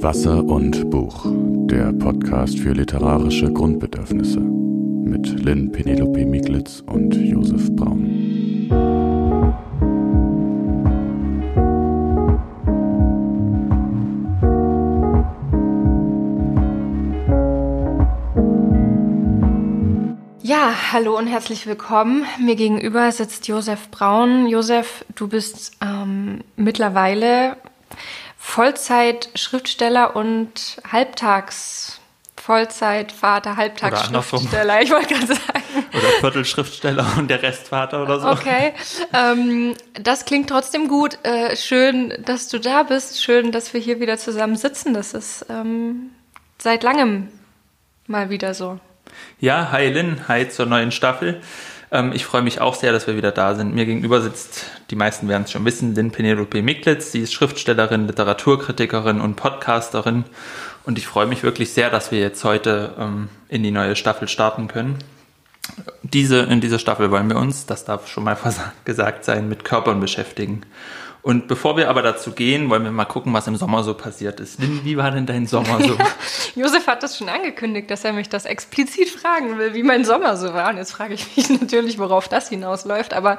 Wasser und Buch, der Podcast für literarische Grundbedürfnisse mit Lynn Penelope Miglitz und Josef Braun. Ja, hallo und herzlich willkommen. Mir gegenüber sitzt Josef Braun. Josef, du bist ähm, mittlerweile Vollzeit-Schriftsteller und Halbtags- Vollzeitvater, Halbtagsschriftsteller, ich wollte gerade sagen. Oder Viertelschriftsteller und der Restvater oder so. Okay, ähm, das klingt trotzdem gut. Äh, schön, dass du da bist. Schön, dass wir hier wieder zusammen sitzen. Das ist ähm, seit langem mal wieder so. Ja, hi Lynn, hi zur neuen Staffel. Ähm, ich freue mich auch sehr, dass wir wieder da sind. Mir gegenüber sitzt, die meisten werden es schon wissen, Lynn Penelope Miklitz. Sie ist Schriftstellerin, Literaturkritikerin und Podcasterin. Und ich freue mich wirklich sehr, dass wir jetzt heute ähm, in die neue Staffel starten können. Diese, in dieser Staffel wollen wir uns, das darf schon mal gesagt sein, mit Körpern beschäftigen. Und bevor wir aber dazu gehen, wollen wir mal gucken, was im Sommer so passiert ist. Lynn, wie war denn dein Sommer so? Josef hat das schon angekündigt, dass er mich das explizit fragen will, wie mein Sommer so war. Und jetzt frage ich mich natürlich, worauf das hinausläuft. Aber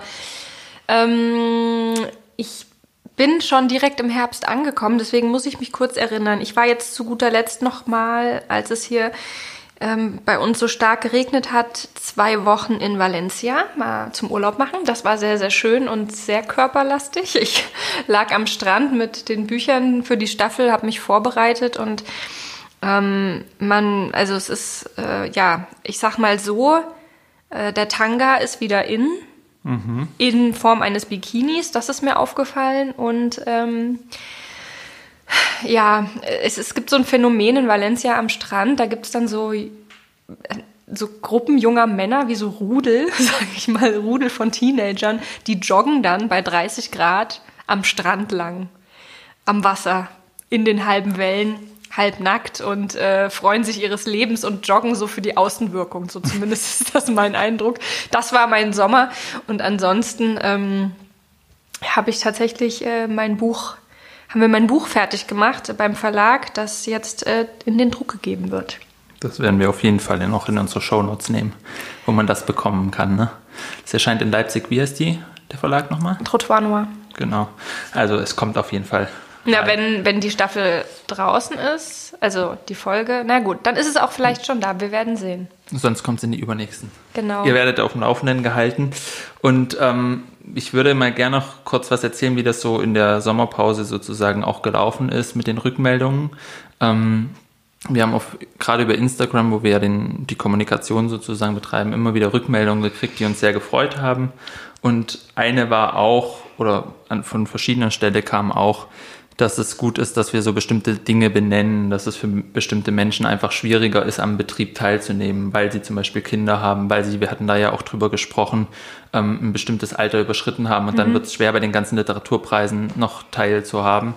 ähm, ich bin schon direkt im Herbst angekommen, deswegen muss ich mich kurz erinnern. Ich war jetzt zu guter Letzt noch mal, als es hier ähm, bei uns so stark geregnet hat, zwei Wochen in Valencia mal zum Urlaub machen. Das war sehr, sehr schön und sehr körperlastig. Ich lag am Strand mit den Büchern für die Staffel, habe mich vorbereitet und ähm, man, also es ist, äh, ja, ich sag mal so, äh, der Tanga ist wieder in, mhm. in Form eines Bikinis, das ist mir aufgefallen und ähm, ja, es, es gibt so ein Phänomen in Valencia am Strand, da gibt es dann so, so Gruppen junger Männer, wie so Rudel, sag ich mal, Rudel von Teenagern, die joggen dann bei 30 Grad am Strand lang, am Wasser, in den halben Wellen, halb nackt und äh, freuen sich ihres Lebens und joggen so für die Außenwirkung. So zumindest ist das mein Eindruck. Das war mein Sommer. Und ansonsten ähm, habe ich tatsächlich äh, mein Buch haben wir mein Buch fertig gemacht beim Verlag, das jetzt äh, in den Druck gegeben wird. Das werden wir auf jeden Fall noch in unsere Shownotes nehmen, wo man das bekommen kann. Ne? Das erscheint in Leipzig. Wie heißt die, der Verlag nochmal? Trottoir Noir. Genau. Also es kommt auf jeden Fall. Na, wenn, wenn die Staffel draußen ist, also die Folge, na gut, dann ist es auch vielleicht schon da. Wir werden sehen. Sonst kommt es in die übernächsten. Genau. Ihr werdet auf dem Laufenden gehalten. Und ähm, ich würde mal gerne noch kurz was erzählen, wie das so in der Sommerpause sozusagen auch gelaufen ist mit den Rückmeldungen. Ähm, wir haben auf, gerade über Instagram, wo wir ja den, die Kommunikation sozusagen betreiben, immer wieder Rückmeldungen gekriegt, die uns sehr gefreut haben. Und eine war auch, oder an, von verschiedener Stelle kam auch, dass es gut ist, dass wir so bestimmte Dinge benennen, dass es für bestimmte Menschen einfach schwieriger ist, am Betrieb teilzunehmen, weil sie zum Beispiel Kinder haben, weil sie, wir hatten da ja auch drüber gesprochen, ähm, ein bestimmtes Alter überschritten haben und mhm. dann wird es schwer, bei den ganzen Literaturpreisen noch teilzuhaben.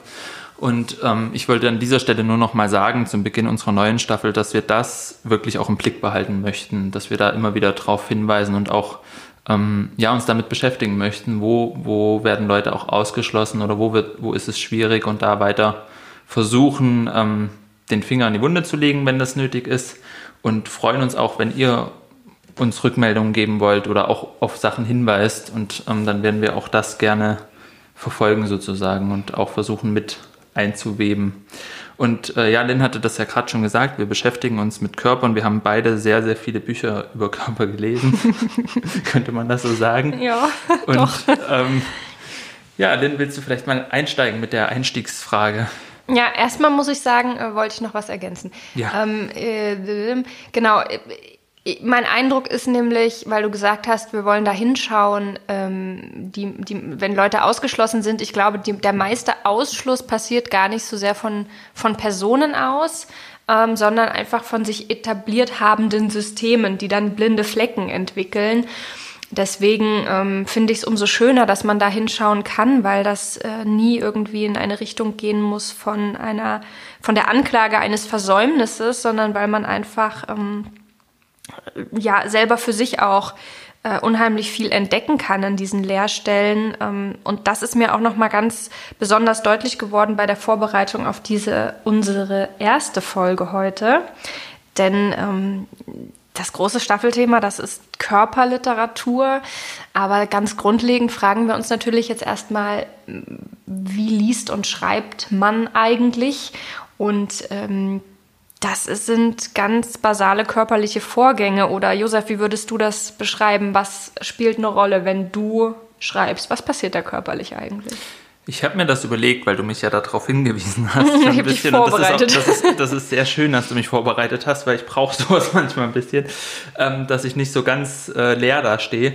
Und ähm, ich wollte an dieser Stelle nur noch mal sagen, zum Beginn unserer neuen Staffel, dass wir das wirklich auch im Blick behalten möchten, dass wir da immer wieder drauf hinweisen und auch ähm, ja, uns damit beschäftigen möchten, wo, wo werden Leute auch ausgeschlossen oder wo, wird, wo ist es schwierig und da weiter versuchen, ähm, den Finger in die Wunde zu legen, wenn das nötig ist und freuen uns auch, wenn ihr uns Rückmeldungen geben wollt oder auch auf Sachen hinweist und ähm, dann werden wir auch das gerne verfolgen sozusagen und auch versuchen mit einzuweben. Und äh, ja, Lynn hatte das ja gerade schon gesagt, wir beschäftigen uns mit Körpern. Wir haben beide sehr, sehr viele Bücher über Körper gelesen. Könnte man das so sagen? Ja. Und doch. Ähm, ja, Lynn, willst du vielleicht mal einsteigen mit der Einstiegsfrage? Ja, erstmal muss ich sagen, äh, wollte ich noch was ergänzen. Ja. Ähm, äh, genau, mein Eindruck ist nämlich, weil du gesagt hast, wir wollen da hinschauen, ähm, die, die, wenn Leute ausgeschlossen sind, ich glaube, die, der meiste Ausschluss passiert gar nicht so sehr von, von Personen aus, ähm, sondern einfach von sich etabliert habenden Systemen, die dann blinde Flecken entwickeln. Deswegen ähm, finde ich es umso schöner, dass man da hinschauen kann, weil das äh, nie irgendwie in eine Richtung gehen muss von einer, von der Anklage eines Versäumnisses, sondern weil man einfach ähm, ja selber für sich auch äh, unheimlich viel entdecken kann an diesen Lehrstellen. Ähm, und das ist mir auch noch mal ganz besonders deutlich geworden bei der Vorbereitung auf diese unsere erste Folge heute. Denn ähm, das große Staffelthema, das ist Körperliteratur. Aber ganz grundlegend fragen wir uns natürlich jetzt erstmal, wie liest und schreibt man eigentlich? Und ähm, das sind ganz basale körperliche Vorgänge. Oder Josef, wie würdest du das beschreiben? Was spielt eine Rolle, wenn du schreibst? Was passiert da körperlich eigentlich? Ich habe mir das überlegt, weil du mich ja darauf hingewiesen hast. ich ein bisschen. vorbereitet. Das ist, auch, das, ist, das ist, sehr schön, dass du mich vorbereitet hast, weil ich brauche sowas manchmal ein bisschen, ähm, dass ich nicht so ganz äh, leer dastehe.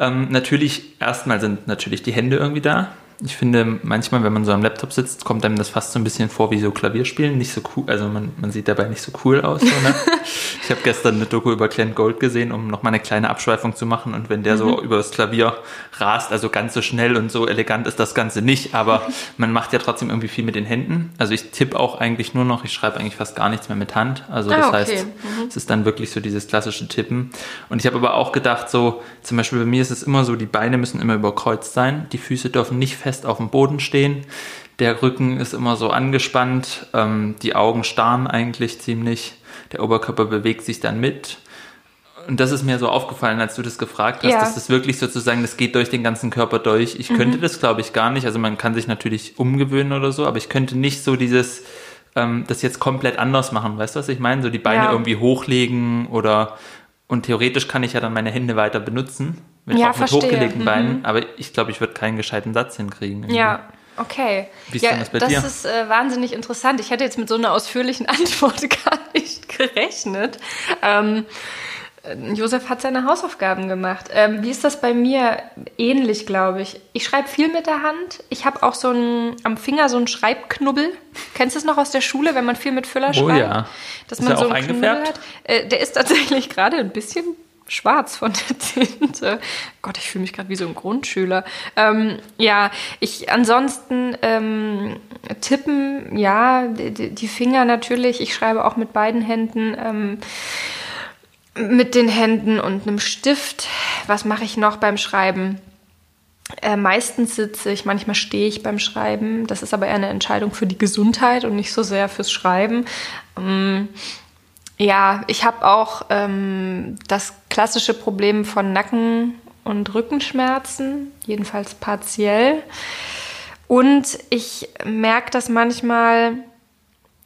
Ähm, natürlich, erstmal sind natürlich die Hände irgendwie da ich finde, manchmal, wenn man so am Laptop sitzt, kommt einem das fast so ein bisschen vor wie so Klavierspielen. Nicht so cool, also man, man sieht dabei nicht so cool aus. Ne? ich habe gestern eine Doku über Clint Gold gesehen, um nochmal eine kleine Abschweifung zu machen. Und wenn der mhm. so über das Klavier rast, also ganz so schnell und so elegant ist das Ganze nicht, aber man macht ja trotzdem irgendwie viel mit den Händen. Also ich tippe auch eigentlich nur noch, ich schreibe eigentlich fast gar nichts mehr mit Hand. Also das ah, okay. heißt, mhm. es ist dann wirklich so dieses klassische Tippen. Und ich habe aber auch gedacht, so zum Beispiel bei mir ist es immer so, die Beine müssen immer überkreuzt sein, die Füße dürfen nicht fest fest auf dem Boden stehen. Der Rücken ist immer so angespannt, ähm, die Augen starren eigentlich ziemlich, der Oberkörper bewegt sich dann mit. Und das ist mir so aufgefallen, als du das gefragt hast, ja. dass das wirklich sozusagen, das geht durch den ganzen Körper durch. Ich mhm. könnte das, glaube ich, gar nicht. Also man kann sich natürlich umgewöhnen oder so, aber ich könnte nicht so dieses, ähm, das jetzt komplett anders machen. Weißt du, was ich meine? So die Beine ja. irgendwie hochlegen oder und theoretisch kann ich ja dann meine Hände weiter benutzen, mit, ja, auch mit hochgelegten mhm. Beinen, aber ich glaube, ich würde keinen gescheiten Satz hinkriegen. Irgendwie. Ja, okay. Wie ist ja, denn das bei das dir? Das ist äh, wahnsinnig interessant. Ich hätte jetzt mit so einer ausführlichen Antwort gar nicht gerechnet. Ähm, Josef hat seine Hausaufgaben gemacht. Ähm, wie ist das bei mir? Ähnlich, glaube ich. Ich schreibe viel mit der Hand. Ich habe auch so ein, am Finger so einen Schreibknubbel. Kennst du es noch aus der Schule, wenn man viel mit Füller oh, schreibt? Ja. Dass ist man so einen Knubbel hat. Äh, der ist tatsächlich gerade ein bisschen schwarz von der Tinte. Gott, ich fühle mich gerade wie so ein Grundschüler. Ähm, ja, ich ansonsten ähm, tippen, ja, die, die, Finger natürlich. Ich schreibe auch mit beiden Händen. Ähm, mit den Händen und einem Stift. Was mache ich noch beim Schreiben? Äh, meistens sitze ich, manchmal stehe ich beim Schreiben. Das ist aber eher eine Entscheidung für die Gesundheit und nicht so sehr fürs Schreiben. Ähm, ja, ich habe auch ähm, das klassische Problem von Nacken- und Rückenschmerzen, jedenfalls partiell. Und ich merke das manchmal,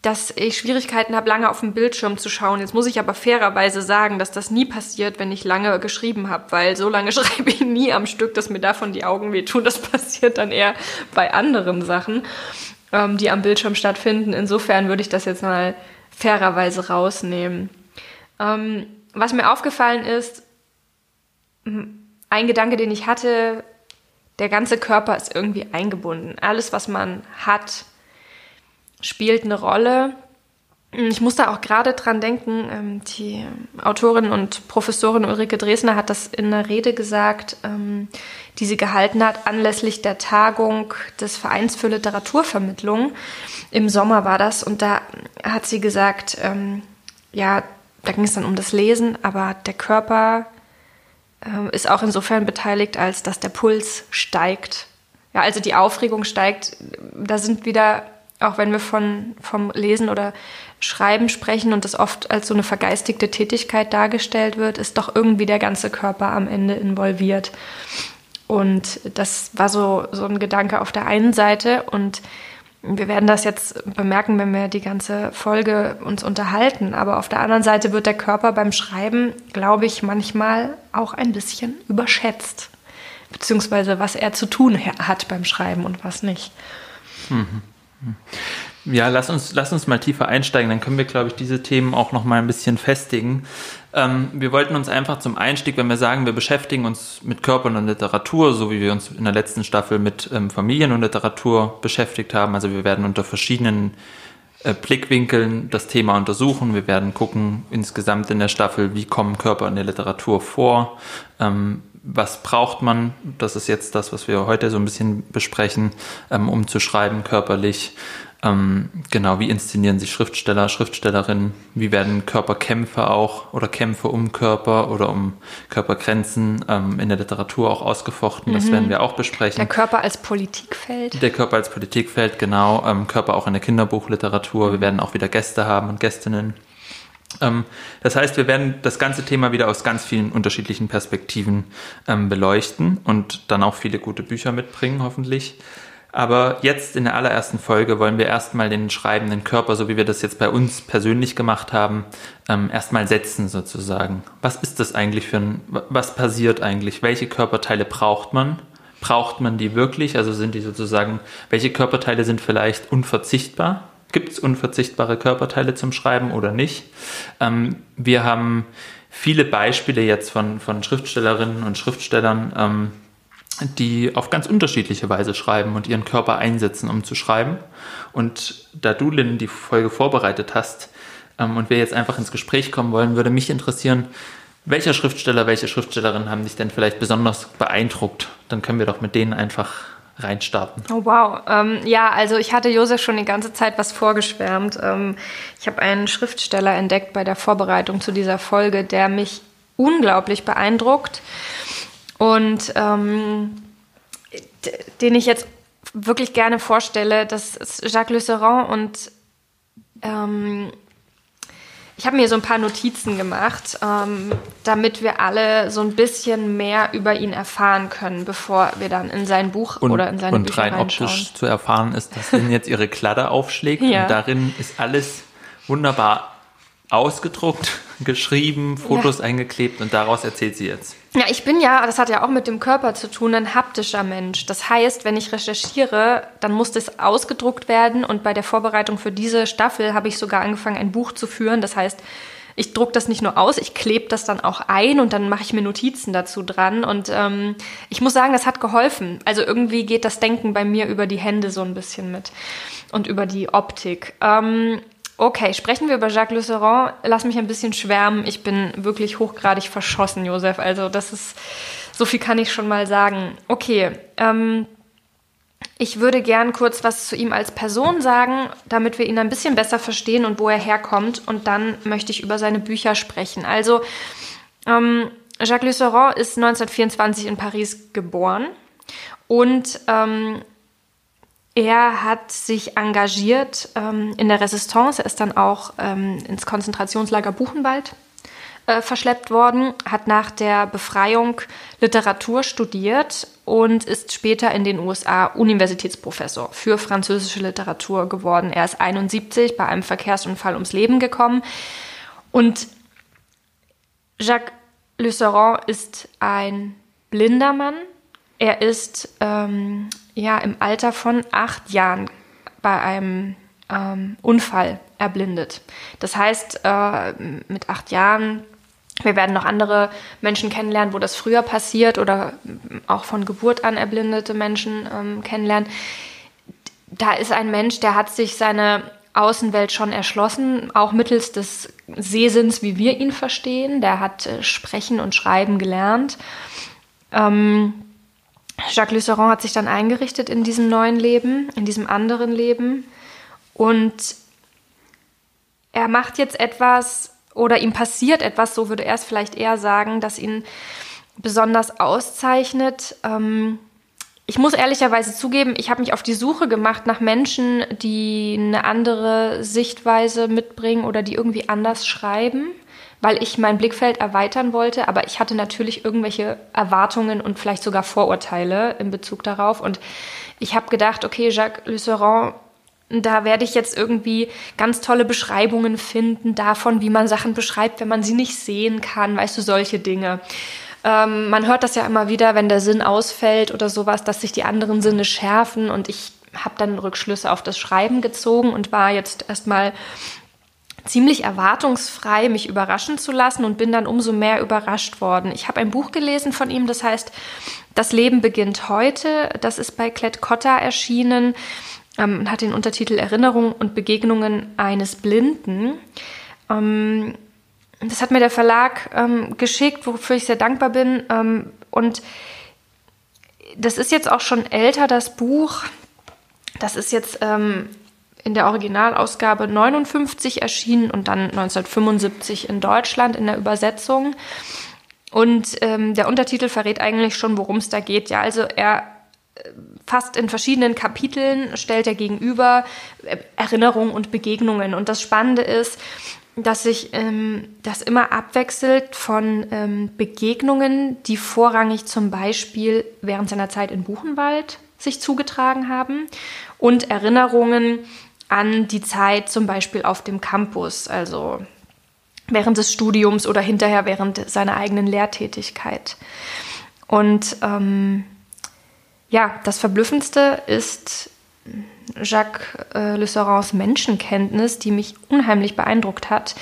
dass ich Schwierigkeiten habe, lange auf dem Bildschirm zu schauen. Jetzt muss ich aber fairerweise sagen, dass das nie passiert, wenn ich lange geschrieben habe, weil so lange schreibe ich nie am Stück, dass mir davon die Augen wehtun. Das passiert dann eher bei anderen Sachen, ähm, die am Bildschirm stattfinden. Insofern würde ich das jetzt mal fairerweise rausnehmen. Ähm, was mir aufgefallen ist, ein Gedanke, den ich hatte, der ganze Körper ist irgendwie eingebunden. Alles, was man hat, spielt eine Rolle. Ich muss da auch gerade dran denken, ähm, die Autorin und Professorin Ulrike Dresner hat das in einer Rede gesagt, ähm, die sie gehalten hat, anlässlich der Tagung des Vereins für Literaturvermittlung. Im Sommer war das und da hat sie gesagt, ähm, ja, da ging es dann um das Lesen, aber der Körper ist auch insofern beteiligt, als dass der Puls steigt. Ja, also die Aufregung steigt. Da sind wieder auch wenn wir von, vom Lesen oder Schreiben sprechen und das oft als so eine vergeistigte Tätigkeit dargestellt wird, ist doch irgendwie der ganze Körper am Ende involviert. Und das war so, so ein Gedanke auf der einen Seite und wir werden das jetzt bemerken, wenn wir die ganze Folge uns unterhalten. Aber auf der anderen Seite wird der Körper beim Schreiben, glaube ich, manchmal auch ein bisschen überschätzt. Beziehungsweise was er zu tun hat beim Schreiben und was nicht. Mhm. Ja, lass uns, lass uns mal tiefer einsteigen, dann können wir, glaube ich, diese Themen auch noch mal ein bisschen festigen. Ähm, wir wollten uns einfach zum Einstieg, wenn wir sagen, wir beschäftigen uns mit Körpern und Literatur, so wie wir uns in der letzten Staffel mit ähm, Familien und Literatur beschäftigt haben. Also wir werden unter verschiedenen äh, Blickwinkeln das Thema untersuchen. Wir werden gucken insgesamt in der Staffel, wie kommen Körper in der Literatur vor. Ähm, was braucht man? Das ist jetzt das, was wir heute so ein bisschen besprechen, ähm, um zu schreiben körperlich. Ähm, genau, wie inszenieren sich Schriftsteller, Schriftstellerinnen? Wie werden Körperkämpfe auch oder Kämpfe um Körper oder um Körpergrenzen ähm, in der Literatur auch ausgefochten? Das mhm. werden wir auch besprechen. Der Körper als Politikfeld. Der Körper als Politikfeld, genau. Ähm, Körper auch in der Kinderbuchliteratur. Wir werden auch wieder Gäste haben und Gästinnen. Ähm, das heißt, wir werden das ganze Thema wieder aus ganz vielen unterschiedlichen Perspektiven ähm, beleuchten und dann auch viele gute Bücher mitbringen, hoffentlich. Aber jetzt in der allerersten Folge wollen wir erstmal den schreibenden Körper, so wie wir das jetzt bei uns persönlich gemacht haben, ähm, erstmal setzen sozusagen. Was ist das eigentlich für ein, was passiert eigentlich? Welche Körperteile braucht man? Braucht man die wirklich? Also sind die sozusagen, welche Körperteile sind vielleicht unverzichtbar? Gibt es unverzichtbare Körperteile zum Schreiben oder nicht? Ähm, wir haben viele Beispiele jetzt von, von Schriftstellerinnen und Schriftstellern, ähm, die auf ganz unterschiedliche Weise schreiben und ihren Körper einsetzen, um zu schreiben. Und da du, Lynn, die Folge vorbereitet hast ähm, und wir jetzt einfach ins Gespräch kommen wollen, würde mich interessieren, welcher Schriftsteller, welche Schriftstellerin haben dich denn vielleicht besonders beeindruckt? Dann können wir doch mit denen einfach reinstarten. Oh wow. Ähm, ja, also ich hatte Josef schon die ganze Zeit was vorgeschwärmt. Ähm, ich habe einen Schriftsteller entdeckt bei der Vorbereitung zu dieser Folge, der mich unglaublich beeindruckt und ähm, den ich jetzt wirklich gerne vorstelle. Das ist Jacques Le Serrand und ähm, ich habe mir so ein paar Notizen gemacht, ähm, damit wir alle so ein bisschen mehr über ihn erfahren können, bevor wir dann in sein Buch und, oder in seine und Bücher rein reinschauen. optisch zu erfahren ist, dass Lynn jetzt ihre Kladder aufschlägt Ja. und darin ist alles wunderbar ausgedruckt, geschrieben, Fotos eingeklebt und daraus erzählt sie jetzt. Ja, ich bin ja, das hat ja auch mit dem Körper zu tun, ein haptischer Mensch. Das heißt, wenn ich recherchiere, dann muss das ausgedruckt werden und bei der Vorbereitung für diese Staffel habe ich sogar angefangen, ein Buch zu führen. Das heißt, ich druck das nicht nur aus, ich klebe das dann auch ein und dann mache ich mir Notizen dazu dran. Und ähm, ich muss sagen, das hat geholfen. Also irgendwie geht das Denken bei mir über die Hände so ein bisschen mit und über die Optik. Ähm, okay, sprechen wir über Jacques Le Serrand. Lass mich ein bisschen schwärmen. Ich bin wirklich hochgradig verschossen, Josef. Also das ist, so viel kann ich schon mal sagen. Okay, ähm, ich würde gern kurz was zu ihm als Person sagen, damit wir ihn ein bisschen besser verstehen und wo er herkommt. Und dann möchte ich über seine Bücher sprechen. Also, ähm, Jacques Le Serrand ist 1924 in Paris geboren und ähm, er hat sich engagiert ähm, in der Resistance. Er ist dann auch ähm, ins Konzentrationslager Buchenwald äh, verschleppt worden, hat nach der Befreiung Literatur studiert und ist später in den USA Universitätsprofessor für französische Literatur geworden. Er ist 71 bei einem Verkehrsunfall ums Leben gekommen. Und Jacques Serrand ist ein blinder Mann. Er ist ähm, ja im Alter von acht Jahren bei einem ähm, Unfall erblindet. Das heißt, äh, mit acht Jahren, wir werden noch andere Menschen kennenlernen, wo das früher passiert oder auch von Geburt an erblindete Menschen ähm, kennenlernen. Da ist ein Mensch, der hat sich seine Außenwelt schon erschlossen, auch mittels des Sehsinns, wie wir ihn verstehen. Der hat äh, Sprechen und Schreiben gelernt. Ähm, Jacques Lucero hat sich dann eingerichtet in diesem neuen Leben, in diesem anderen Leben. Und er macht jetzt etwas oder ihm passiert etwas, so würde er es vielleicht eher sagen, das ihn besonders auszeichnet. Ähm, ich muss ehrlicherweise zugeben, ich habe mich auf die Suche gemacht nach Menschen, die eine andere Sichtweise mitbringen oder die irgendwie anders schreiben weil ich mein Blickfeld erweitern wollte, aber ich hatte natürlich irgendwelche Erwartungen und vielleicht sogar Vorurteile in Bezug darauf. Und ich habe gedacht, okay, Jacques Lucero, da werde ich jetzt irgendwie ganz tolle Beschreibungen finden davon, wie man Sachen beschreibt, wenn man sie nicht sehen kann, weißt du, solche Dinge. Ähm, man hört das ja immer wieder, wenn der Sinn ausfällt oder sowas, dass sich die anderen Sinne schärfen und ich habe dann Rückschlüsse auf das Schreiben gezogen und war jetzt erstmal ziemlich erwartungsfrei mich überraschen zu lassen und bin dann umso mehr überrascht worden. Ich habe ein Buch gelesen von ihm, das heißt Das Leben beginnt heute. Das ist bei Klett Cotta erschienen ähm, und hat den Untertitel Erinnerungen und Begegnungen eines Blinden. Ähm, das hat mir der Verlag ähm, geschickt, wofür ich sehr dankbar bin. Ähm, Und das ist jetzt auch schon älter, das Buch. Das ist jetzt ähm, in der Originalausgabe 59 erschienen und dann 1975 in Deutschland in der Übersetzung. Und ähm, der Untertitel verrät eigentlich schon, worum es da geht. Ja, also er äh, fast in verschiedenen Kapiteln stellt er gegenüber äh, Erinnerungen und Begegnungen. Und das Spannende ist, dass sich ähm, das immer abwechselt von ähm, Begegnungen, die vorrangig zum Beispiel während seiner Zeit in Buchenwald sich zugetragen haben und Erinnerungen an die Zeit zum Beispiel auf dem Campus, also während des Studiums oder hinterher während seiner eigenen Lehrtätigkeit. Und ähm, ja, das Verblüffendste ist Jacques äh, Le Menschenkenntnis, die mich unheimlich beeindruckt hat.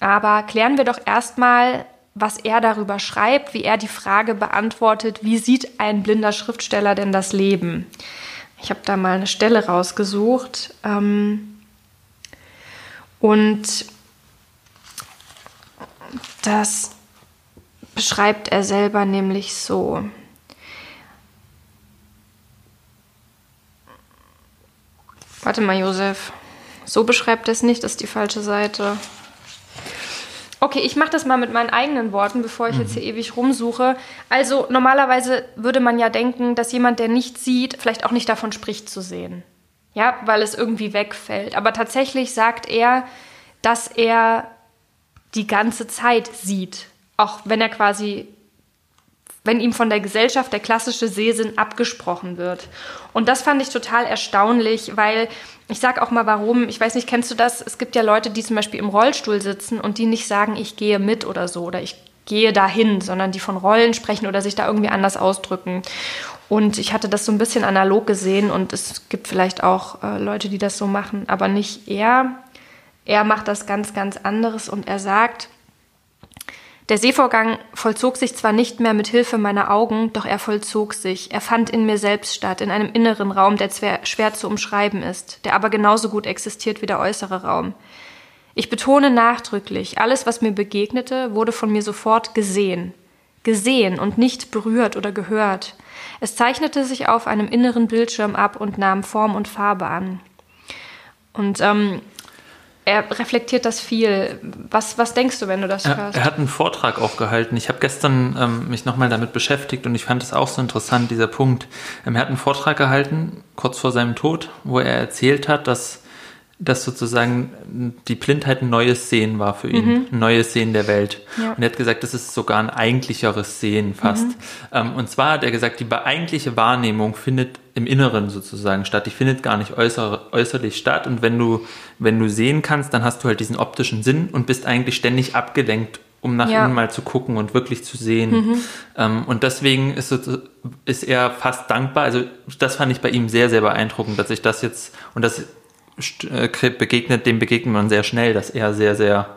Aber klären wir doch erstmal, was er darüber schreibt, wie er die Frage beantwortet, wie sieht ein blinder Schriftsteller denn das Leben? Ich habe da mal eine Stelle rausgesucht. Ähm, und das beschreibt er selber nämlich so. Warte mal, Josef. So beschreibt er es nicht, das ist die falsche Seite. Okay, ich mache das mal mit meinen eigenen Worten, bevor ich mhm. jetzt hier ewig rumsuche. Also normalerweise würde man ja denken, dass jemand, der nicht sieht, vielleicht auch nicht davon spricht zu sehen. Ja, weil es irgendwie wegfällt. Aber tatsächlich sagt er, dass er die ganze Zeit sieht. Auch wenn er quasi, wenn ihm von der Gesellschaft der klassische Sehsinn abgesprochen wird. Und das fand ich total erstaunlich, weil ich sag auch mal warum, ich weiß nicht, kennst du das? Es gibt ja Leute, die zum Beispiel im Rollstuhl sitzen und die nicht sagen, ich gehe mit oder so oder ich gehe dahin, sondern die von Rollen sprechen oder sich da irgendwie anders ausdrücken. Und ich hatte das so ein bisschen analog gesehen und es gibt vielleicht auch äh, Leute, die das so machen, aber nicht er. Er macht das ganz, ganz anderes und er sagt, der Sehvorgang vollzog sich zwar nicht mehr mit Hilfe meiner Augen, doch er vollzog sich. Er fand in mir selbst statt, in einem inneren Raum, der schwer zu umschreiben ist, der aber genauso gut existiert wie der äußere Raum. Ich betone nachdrücklich, alles, was mir begegnete, wurde von mir sofort gesehen. Gesehen und nicht berührt oder gehört. Es zeichnete sich auf einem inneren Bildschirm ab und nahm Form und Farbe an. Und ähm, er reflektiert das viel. Was, was denkst du, wenn du das er, hörst? Er hat einen Vortrag auch gehalten. Ich habe gestern ähm, mich nochmal damit beschäftigt und ich fand es auch so interessant, dieser Punkt. Ähm, er hat einen Vortrag gehalten, kurz vor seinem Tod, wo er erzählt hat, dass dass sozusagen die Blindheit ein neues Sehen war für ihn, mhm. ein neues Sehen der Welt. Ja. Und er hat gesagt, das ist sogar ein eigentlicheres Sehen fast. Mhm. Ähm, und zwar hat er gesagt, die eigentliche Wahrnehmung findet im Inneren sozusagen statt. Die findet gar nicht äußer, äußerlich statt. Und wenn du, wenn du sehen kannst, dann hast du halt diesen optischen Sinn und bist eigentlich ständig abgelenkt, um nach ja. innen mal zu gucken und wirklich zu sehen. Mhm. Ähm, und deswegen ist, ist er fast dankbar. Also das fand ich bei ihm sehr, sehr beeindruckend, dass ich das jetzt, und das begegnet, dem begegnet man sehr schnell, dass er sehr, sehr,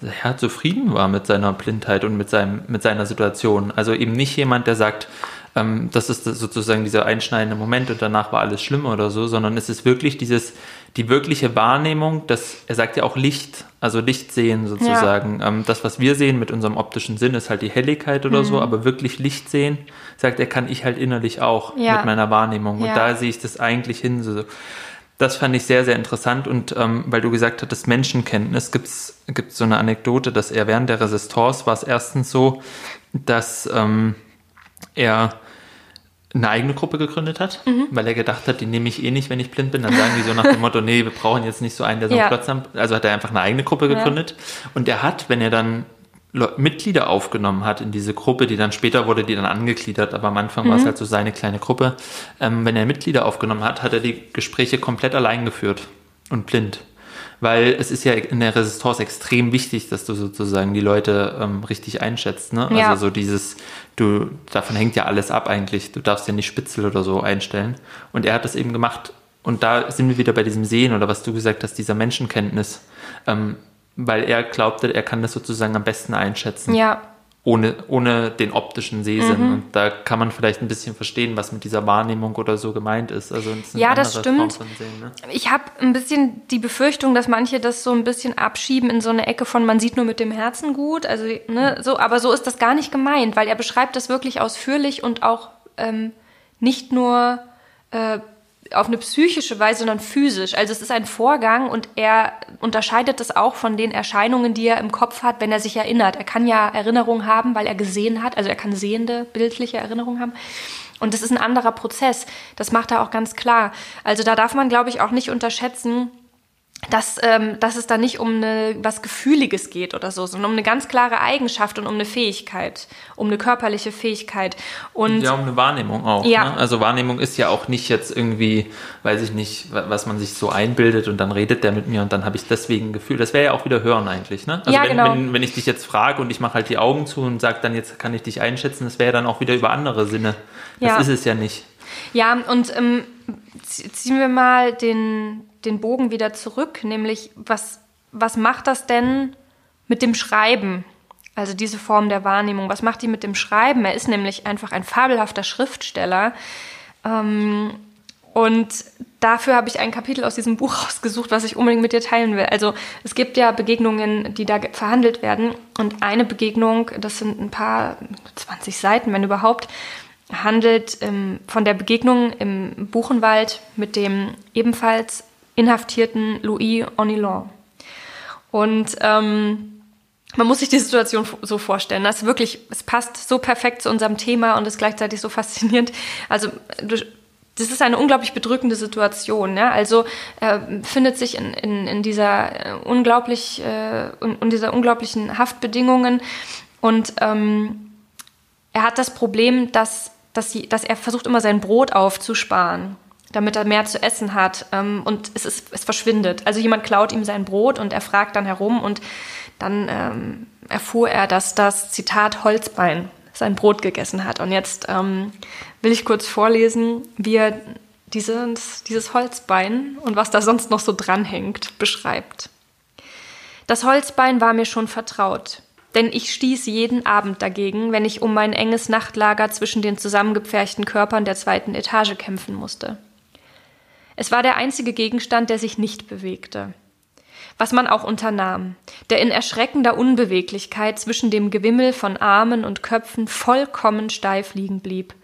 sehr zufrieden war mit seiner Blindheit und mit, seinem, mit seiner Situation. Also eben nicht jemand, der sagt, ähm, das ist sozusagen dieser einschneidende Moment und danach war alles schlimm oder so, sondern es ist wirklich dieses, die wirkliche Wahrnehmung, dass er sagt ja auch Licht, also Licht sehen sozusagen. Ja. Ähm, das, was wir sehen mit unserem optischen Sinn, ist halt die Helligkeit oder mhm. so, aber wirklich Licht sehen, sagt er, kann ich halt innerlich auch ja. mit meiner Wahrnehmung. Ja. Und da sehe ich das eigentlich hin. So. Das fand ich sehr, sehr interessant und ähm, weil du gesagt hattest, Menschenkenntnis, gibt es so eine Anekdote, dass er während der Resistance war es erstens so, dass ähm, er eine eigene Gruppe gegründet hat, mhm. weil er gedacht hat, die nehme ich eh nicht, wenn ich blind bin. Dann sagen die so nach dem Motto, nee, wir brauchen jetzt nicht so einen, der so einen ja. Klotz hat. Also hat er einfach eine eigene Gruppe gegründet. Ja. Und er hat, wenn er dann Mitglieder aufgenommen hat in diese Gruppe, die dann später wurde die dann angegliedert, aber am Anfang mhm. war es halt so seine kleine Gruppe. Ähm, wenn er Mitglieder aufgenommen hat, hat er die Gespräche komplett allein geführt und blind. Weil es ist ja in der Resistance extrem wichtig, dass du sozusagen die Leute ähm, richtig einschätzt. Ne? Ja. Also so dieses, du, davon hängt ja alles ab eigentlich. Du darfst ja nicht Spitzel oder so einstellen. Und er hat das eben gemacht. Und da sind wir wieder bei diesem Sehen oder was du gesagt hast, dieser Menschenkenntnis. Ähm, weil er glaubte, er kann das sozusagen am besten einschätzen. Ja. ohne, ohne den optischen Sehsinn. Mhm. Und da kann man vielleicht ein bisschen verstehen, was mit dieser Wahrnehmung oder so gemeint ist. Also ja, das stimmt. Sehen, ne? Ich habe ein bisschen die Befürchtung, dass manche das so ein bisschen abschieben in so eine Ecke von man sieht nur mit dem Herzen gut. Also, ne, so, aber so ist das gar nicht gemeint, weil er beschreibt das wirklich ausführlich und auch ähm, nicht nur äh, auf eine psychische Weise, sondern physisch. Also es ist ein Vorgang und er unterscheidet das auch von den Erscheinungen, die er im Kopf hat, wenn er sich erinnert. Er kann ja Erinnerungen haben, weil er gesehen hat, also er kann sehende, bildliche Erinnerungen haben. Und das ist ein anderer Prozess. Das macht er auch ganz klar. Also da darf man, glaube ich, auch nicht unterschätzen, dass, ähm, dass es da nicht um eine, was Gefühliges geht oder so, sondern um eine ganz klare Eigenschaft und um eine Fähigkeit, um eine körperliche Fähigkeit. Und ja, um eine Wahrnehmung auch. Ja. Ne? Also Wahrnehmung ist ja auch nicht jetzt irgendwie, weiß ich nicht, was man sich so einbildet und dann redet der mit mir und dann habe ich deswegen ein Gefühl. Das wäre ja auch wieder Hören eigentlich. Ne? Also ja, wenn, genau. wenn, wenn ich dich jetzt frage und ich mache halt die Augen zu und sage dann, jetzt kann ich dich einschätzen, das wäre dann auch wieder über andere Sinne. Das ja. ist es ja nicht. Ja, und ähm, ziehen wir mal den den Bogen wieder zurück, nämlich was, was macht das denn mit dem Schreiben? Also diese Form der Wahrnehmung, was macht die mit dem Schreiben? Er ist nämlich einfach ein fabelhafter Schriftsteller. Ähm, und dafür habe ich ein Kapitel aus diesem Buch rausgesucht, was ich unbedingt mit dir teilen will. Also es gibt ja Begegnungen, die da verhandelt werden. Und eine Begegnung, das sind ein paar 20 Seiten, wenn überhaupt, handelt ähm, von der Begegnung im Buchenwald mit dem ebenfalls inhaftierten Louis Onilon. Und ähm, man muss sich die Situation so vorstellen. Das ist wirklich, es passt so perfekt zu unserem Thema und ist gleichzeitig so faszinierend. Also das ist eine unglaublich bedrückende Situation. Ja? Also er findet sich in, in, in dieser äh, unglaublich äh, in, in dieser unglaublichen Haftbedingungen und ähm, er hat das Problem, dass, dass, sie, dass er versucht immer sein Brot aufzusparen damit er mehr zu essen hat. Ähm, und es, ist, es verschwindet. Also jemand klaut ihm sein Brot und er fragt dann herum und dann ähm, erfuhr er, dass das Zitat Holzbein sein Brot gegessen hat. Und jetzt ähm, will ich kurz vorlesen, wie er dieses, dieses Holzbein und was da sonst noch so dranhängt, beschreibt. Das Holzbein war mir schon vertraut, denn ich stieß jeden Abend dagegen, wenn ich um mein enges Nachtlager zwischen den zusammengepferchten Körpern der zweiten Etage kämpfen musste. Es war der einzige Gegenstand, der sich nicht bewegte. Was man auch unternahm, der in erschreckender Unbeweglichkeit zwischen dem Gewimmel von Armen und Köpfen vollkommen steif liegen blieb.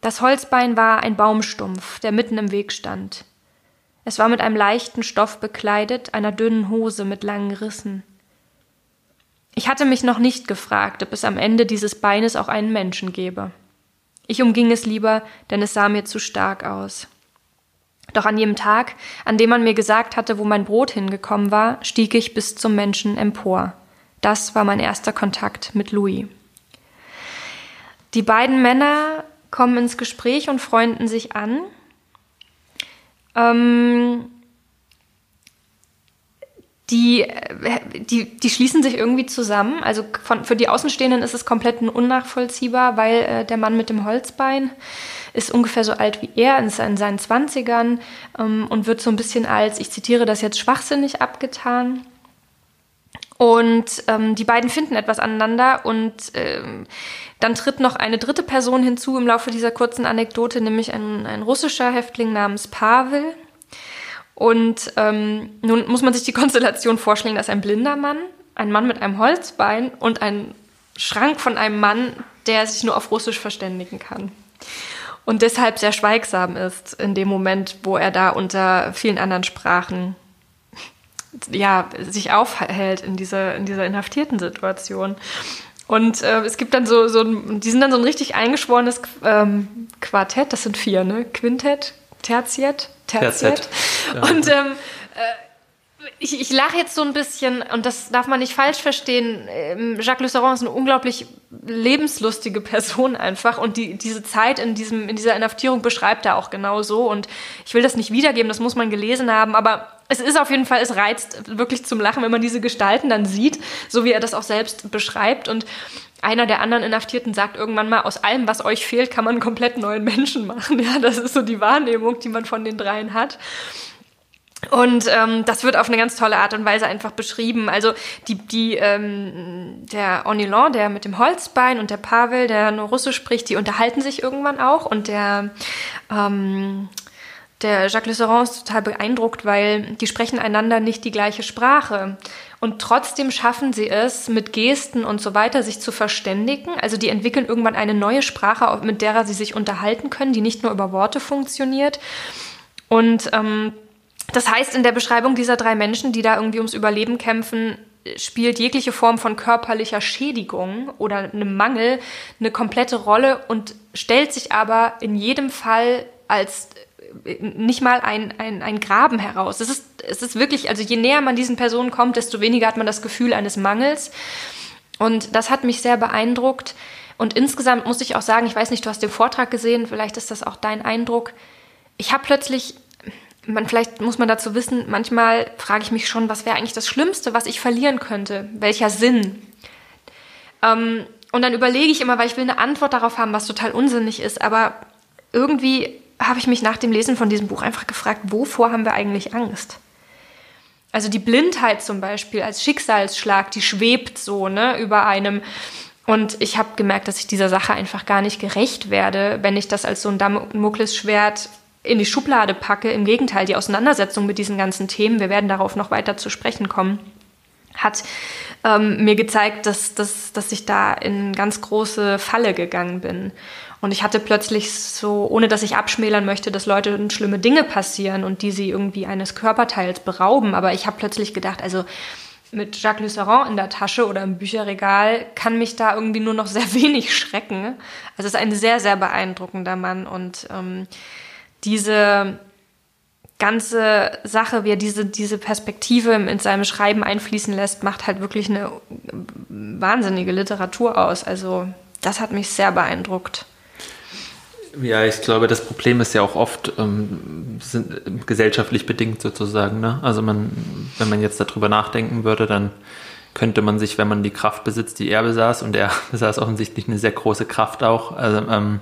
Das Holzbein war ein Baumstumpf, der mitten im Weg stand. Es war mit einem leichten Stoff bekleidet, einer dünnen Hose mit langen Rissen. Ich hatte mich noch nicht gefragt, ob es am Ende dieses Beines auch einen Menschen gäbe. Ich umging es lieber, denn es sah mir zu stark aus. Doch an jedem Tag, an dem man mir gesagt hatte, wo mein Brot hingekommen war, stieg ich bis zum Menschen empor. Das war mein erster Kontakt mit Louis. Die beiden Männer kommen ins Gespräch und freunden sich an. Ähm, die, die, die schließen sich irgendwie zusammen. Also von, für die Außenstehenden ist es komplett unnachvollziehbar, weil äh, der Mann mit dem Holzbein ist ungefähr so alt wie er, ist in seinen Zwanzigern ähm, und wird so ein bisschen als, ich zitiere das jetzt, schwachsinnig abgetan. Und ähm, die beiden finden etwas aneinander und ähm, dann tritt noch eine dritte Person hinzu im Laufe dieser kurzen Anekdote, nämlich ein, ein russischer Häftling namens Pavel. Und ähm, nun muss man sich die Konstellation vorstellen, dass ein blinder Mann, ein Mann mit einem Holzbein und ein Schrank von einem Mann, der sich nur auf Russisch verständigen kann und deshalb sehr schweigsam ist in dem Moment, wo er da unter vielen anderen Sprachen ja, sich aufhält in dieser, in dieser inhaftierten Situation. Und äh, es gibt dann so, so ein, die sind dann so ein richtig eingeschworenes ähm, Quartett, das sind vier, ne? Quintett, Tertiett, Tertiett. Ja. Und ähm, äh, ich, ich lache jetzt so ein bisschen, und das darf man nicht falsch verstehen. Ähm, Jacques Lusseron ist eine unglaublich lebenslustige Person einfach. Und die, diese Zeit in, diesem, in dieser Inhaftierung beschreibt er auch genau so. Und ich will das nicht wiedergeben, das muss man gelesen haben. Aber es ist auf jeden Fall, es reizt wirklich zum Lachen, wenn man diese Gestalten dann sieht, so wie er das auch selbst beschreibt. Und einer der anderen Inhaftierten sagt irgendwann mal, aus allem, was euch fehlt, kann man einen komplett neuen Menschen machen. Ja, das ist so die Wahrnehmung, die man von den dreien hat. Und ähm, das wird auf eine ganz tolle Art und Weise einfach beschrieben. Also die, die, ähm, der Onilon, der mit dem Holzbein und der Pavel, der nur Russisch spricht, die unterhalten sich irgendwann auch. Und der, ähm, der Jacques Lisseron ist total beeindruckt, weil die sprechen einander nicht die gleiche Sprache. Und trotzdem schaffen sie es, mit Gesten und so weiter sich zu verständigen. Also die entwickeln irgendwann eine neue Sprache, mit der sie sich unterhalten können, die nicht nur über Worte funktioniert. Und ähm, das heißt, in der Beschreibung dieser drei Menschen, die da irgendwie ums Überleben kämpfen, spielt jegliche Form von körperlicher Schädigung oder einem Mangel eine komplette Rolle und stellt sich aber in jedem Fall als äh, nicht mal ein, ein, ein Graben heraus. Es ist, es ist wirklich, also je näher man diesen Personen kommt, desto weniger hat man das Gefühl eines Mangels. Und das hat mich sehr beeindruckt. Und insgesamt muss ich auch sagen, ich weiß nicht, du hast den Vortrag gesehen, vielleicht ist das auch dein Eindruck. Ich habe plötzlich man, vielleicht muss man dazu wissen, manchmal frage ich mich schon, was wäre eigentlich das Schlimmste, was ich verlieren könnte? Welcher Sinn? Ähm, und dann überlege ich immer, weil ich will eine Antwort darauf haben, was total unsinnig ist. Aber irgendwie habe ich mich nach dem Lesen von diesem Buch einfach gefragt, wovor haben wir eigentlich Angst? Also die Blindheit zum Beispiel als Schicksalsschlag, die schwebt so ne, über einem. Und ich habe gemerkt, dass ich dieser Sache einfach gar nicht gerecht werde, wenn ich das als so ein Damoklesschwert in die Schublade packe. Im Gegenteil, die Auseinandersetzung mit diesen ganzen Themen, wir werden darauf noch weiter zu sprechen kommen, hat ähm, mir gezeigt, dass, dass, dass ich da in ganz große Falle gegangen bin. Und ich hatte plötzlich so, ohne dass ich abschmälern möchte, dass Leute schlimme Dinge passieren und die sie irgendwie eines Körperteils berauben. Aber ich habe plötzlich gedacht, also mit Jacques Lusseron in der Tasche oder im Bücherregal kann mich da irgendwie nur noch sehr wenig schrecken. Also es ist ein sehr, sehr beeindruckender Mann und ähm, diese ganze Sache, wie er diese, diese Perspektive in seinem Schreiben einfließen lässt, macht halt wirklich eine wahnsinnige Literatur aus. Also das hat mich sehr beeindruckt. Ja, ich glaube, das Problem ist ja auch oft ähm, sind, gesellschaftlich bedingt sozusagen. Ne? Also man, wenn man jetzt darüber nachdenken würde, dann könnte man sich, wenn man die Kraft besitzt, die er besaß, und er besaß offensichtlich eine sehr große Kraft auch, also ähm,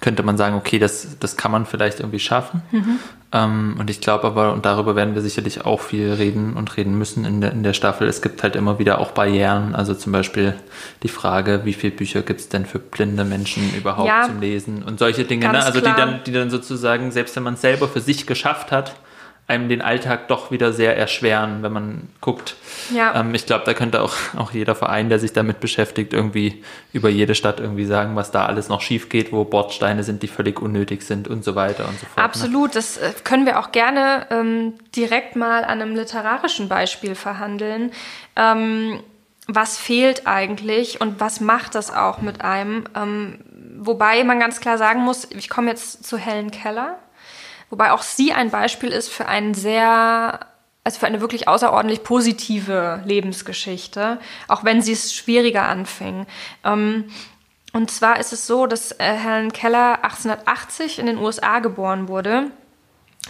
könnte man sagen, okay, das, das kann man vielleicht irgendwie schaffen. Mhm. Ähm, und ich glaube aber, und darüber werden wir sicherlich auch viel reden und reden müssen in der, in der Staffel, es gibt halt immer wieder auch Barrieren. Also zum Beispiel die Frage, wie viele Bücher gibt es denn für blinde Menschen überhaupt ja, zum Lesen und solche Dinge. Ne? Also die dann, die dann sozusagen, selbst wenn man es selber für sich geschafft hat, einem den Alltag doch wieder sehr erschweren, wenn man guckt. Ja. Ähm, ich glaube, da könnte auch, auch jeder Verein, der sich damit beschäftigt, irgendwie über jede Stadt irgendwie sagen, was da alles noch schief geht, wo Bordsteine sind, die völlig unnötig sind und so weiter und so fort. Ne? Absolut, ne? das äh, können wir auch gerne ähm, direkt mal an einem literarischen Beispiel verhandeln. Ähm, was fehlt eigentlich und was macht das auch mit einem? Ähm, wobei man ganz klar sagen muss, ich komme jetzt zu Helen Keller Wobei auch sie ein Beispiel ist für einen sehr, also für eine wirklich außerordentlich positive Lebensgeschichte, auch wenn sie es schwieriger anfing. Ähm, und zwar ist es so, dass äh, Helen Keller 1880 in den USA geboren wurde.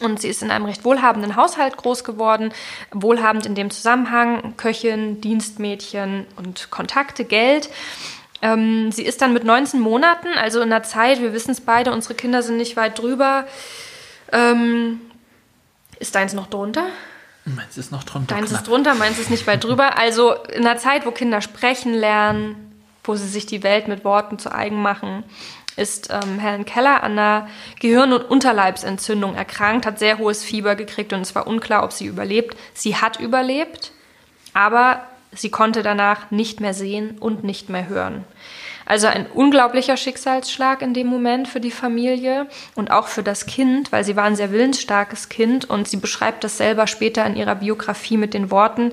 Und sie ist in einem recht wohlhabenden Haushalt groß geworden. Wohlhabend in dem Zusammenhang, Köchin, Dienstmädchen und Kontakte, Geld. Ähm, sie ist dann mit 19 Monaten, also in der Zeit, wir wissen es beide, unsere Kinder sind nicht weit drüber, ähm, ist deins noch drunter? Meins ist noch drunter. Deins knapp. ist drunter, meins ist nicht weit drüber. Also in einer Zeit, wo Kinder sprechen lernen, wo sie sich die Welt mit Worten zu eigen machen, ist ähm, Helen Keller an einer Gehirn- und Unterleibsentzündung erkrankt, hat sehr hohes Fieber gekriegt und es war unklar, ob sie überlebt. Sie hat überlebt, aber sie konnte danach nicht mehr sehen und nicht mehr hören. Also ein unglaublicher Schicksalsschlag in dem Moment für die Familie und auch für das Kind, weil sie war ein sehr willensstarkes Kind und sie beschreibt das selber später in ihrer Biografie mit den Worten,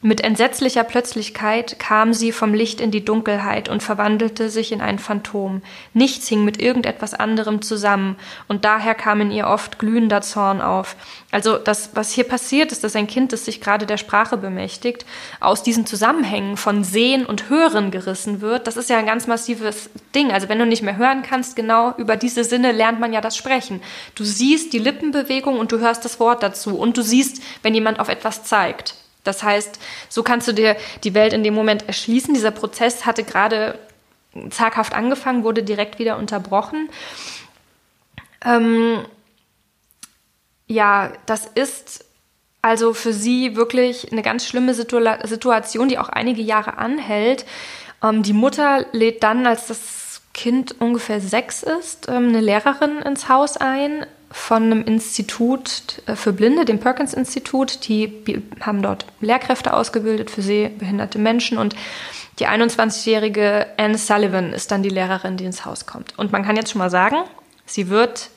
mit entsetzlicher Plötzlichkeit kam sie vom Licht in die Dunkelheit und verwandelte sich in ein Phantom. Nichts hing mit irgendetwas anderem zusammen, und daher kam in ihr oft glühender Zorn auf. Also das, was hier passiert, ist, dass ein Kind, das sich gerade der Sprache bemächtigt, aus diesen Zusammenhängen von Sehen und Hören gerissen wird. Das ist ja ein ganz massives Ding. Also wenn du nicht mehr hören kannst, genau über diese Sinne lernt man ja das Sprechen. Du siehst die Lippenbewegung und du hörst das Wort dazu und du siehst, wenn jemand auf etwas zeigt. Das heißt, so kannst du dir die Welt in dem Moment erschließen. Dieser Prozess hatte gerade zaghaft angefangen, wurde direkt wieder unterbrochen. Ähm, ja, das ist Also für sie wirklich eine ganz schlimme Situ Situation, die auch einige Jahre anhält. Ähm, die Mutter lädt dann, als das Kind ungefähr sechs ist, ähm, eine Lehrerin ins Haus ein von einem Institut äh, für Blinde, dem Perkins-Institut. Die haben dort Lehrkräfte ausgebildet für sehbehinderte Menschen und die 21-jährige Anne Sullivan ist dann die Lehrerin, die ins Haus kommt. Und man kann jetzt schon mal sagen, sie wird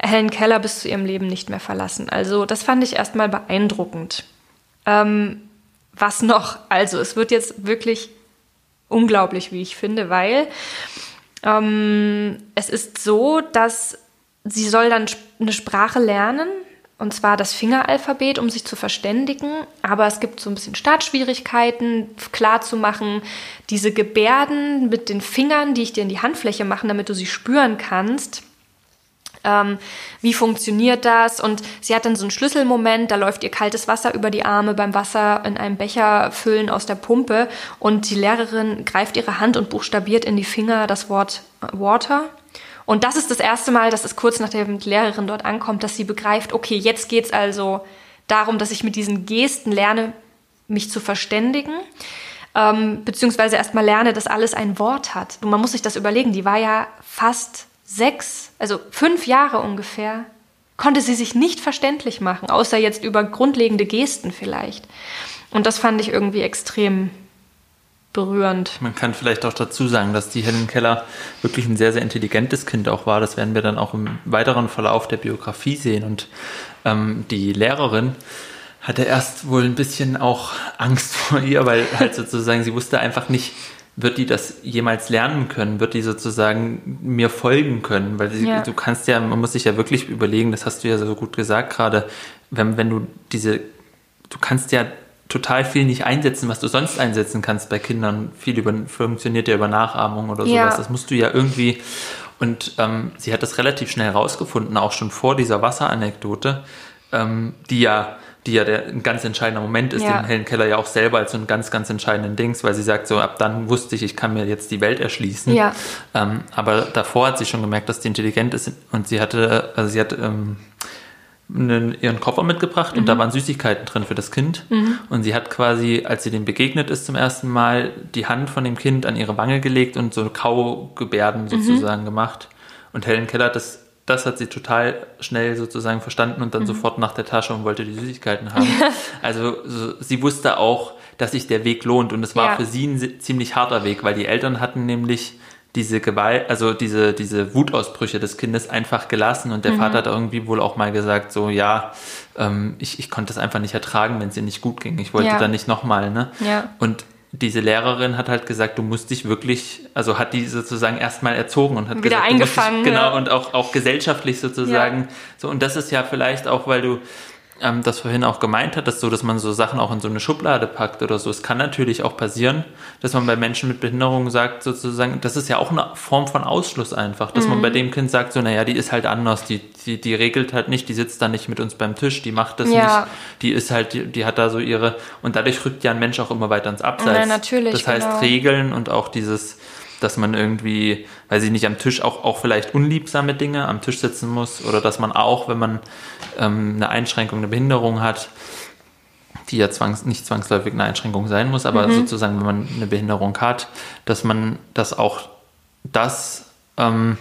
Helen Keller bis zu ihrem Leben nicht mehr verlassen. Also das fand ich erstmal beeindruckend. Ähm, was noch? Also es wird jetzt wirklich unglaublich, wie ich finde, weil ähm, es ist so, dass sie soll dann eine Sprache lernen, und zwar das Fingeralphabet, um sich zu verständigen. Aber es gibt so ein bisschen Startschwierigkeiten, klarzumachen, diese Gebärden mit den Fingern, die ich dir in die Handfläche mache, damit du sie spüren kannst. Ähm, wie funktioniert das? Und sie hat dann so einen Schlüsselmoment, da läuft ihr kaltes Wasser über die Arme beim Wasser in einem Becher füllen aus der Pumpe und die Lehrerin greift ihre Hand und buchstabiert in die Finger das Wort Water. Und das ist das erste Mal, dass es kurz nachdem die Lehrerin dort ankommt, dass sie begreift, okay, jetzt geht's also darum, dass ich mit diesen Gesten lerne, mich zu verständigen. Ähm, beziehungsweise erstmal lerne, dass alles ein Wort hat. Und man muss sich das überlegen, die war ja fast sechs, also fünf Jahre ungefähr, konnte sie sich nicht verständlich machen, außer jetzt über grundlegende Gesten vielleicht. Und das fand ich irgendwie extrem berührend. Man kann vielleicht auch dazu sagen, dass die Helen Keller wirklich ein sehr, sehr intelligentes Kind auch war. Das werden wir dann auch im weiteren Verlauf der Biografie sehen. Und ähm, die Lehrerin hatte erst wohl ein bisschen auch Angst vor ihr, weil halt sozusagen sie wusste einfach nicht, wird die das jemals lernen können? Wird die sozusagen mir folgen können? Weil sie, ja. du kannst ja, man muss sich ja wirklich überlegen, das hast du ja so gut gesagt gerade, wenn, wenn du diese, du kannst ja total viel nicht einsetzen, was du sonst einsetzen kannst bei Kindern. Viel über, funktioniert ja über Nachahmung oder sowas. Ja. Das musst du ja irgendwie. Und ähm, sie hat das relativ schnell rausgefunden, auch schon vor dieser Wasseranekdote, ähm, die ja die ja der, ein ganz entscheidender Moment ist, ja. den Helen Keller ja auch selber als so ein ganz, ganz entscheidenden Dings, weil sie sagt, so ab dann wusste ich, ich kann mir jetzt die Welt erschließen. Ja. Ähm, aber davor hat sie schon gemerkt, dass die intelligent ist und sie hatte, also sie hat ähm, einen, ihren Koffer mitgebracht mhm. und da mhm. waren Süßigkeiten drin für das Kind. Mhm. Und sie hat quasi, als sie dem begegnet ist zum ersten Mal, die Hand von dem Kind an ihre Wange gelegt und so Kaugebärden mhm. sozusagen mhm. gemacht. Und Helen Keller hat das, das hat sie total schnell sozusagen verstanden und dann mhm. sofort nach der Tasche und wollte die Süßigkeiten haben. also so, sie wusste auch, dass sich der Weg lohnt und es war ja. für sie ein ziemlich harter Weg, weil die Eltern hatten nämlich diese Gewalt, also diese, diese Wutausbrüche des Kindes einfach gelassen und der mhm. Vater hat irgendwie wohl auch mal gesagt, so ja, ähm, ich, ich konnte es einfach nicht ertragen, wenn es ihr nicht gut ging. Ich wollte ja. dann nicht nochmal, ne? Ja. Und diese Lehrerin hat halt gesagt, du musst dich wirklich, also hat die sozusagen erstmal erzogen und hat wieder gesagt, eingefangen. Dich, genau, ja. und auch, auch gesellschaftlich sozusagen. Ja. So, und das ist ja vielleicht auch, weil du ähm, das vorhin auch gemeint hat, dass so, dass man so Sachen auch in so eine Schublade packt oder so. Es kann natürlich auch passieren, dass man bei Menschen mit Behinderung sagt, sozusagen, das ist ja auch eine Form von Ausschluss einfach, dass mhm. man bei dem Kind sagt, so, naja, die ist halt anders, die, die, die regelt halt nicht, die sitzt da nicht mit uns beim Tisch, die macht das ja. nicht, die ist halt, die, die, hat da so ihre, und dadurch rückt ja ein Mensch auch immer weiter ins Abseits. Ja, natürlich. Das heißt, genau. Regeln und auch dieses, dass man irgendwie, weiß ich nicht, am Tisch auch, auch vielleicht unliebsame Dinge am Tisch sitzen muss oder dass man auch, wenn man ähm, eine Einschränkung, eine Behinderung hat, die ja zwangs, nicht zwangsläufig eine Einschränkung sein muss, aber mhm. sozusagen, wenn man eine Behinderung hat, dass man das auch das ähm,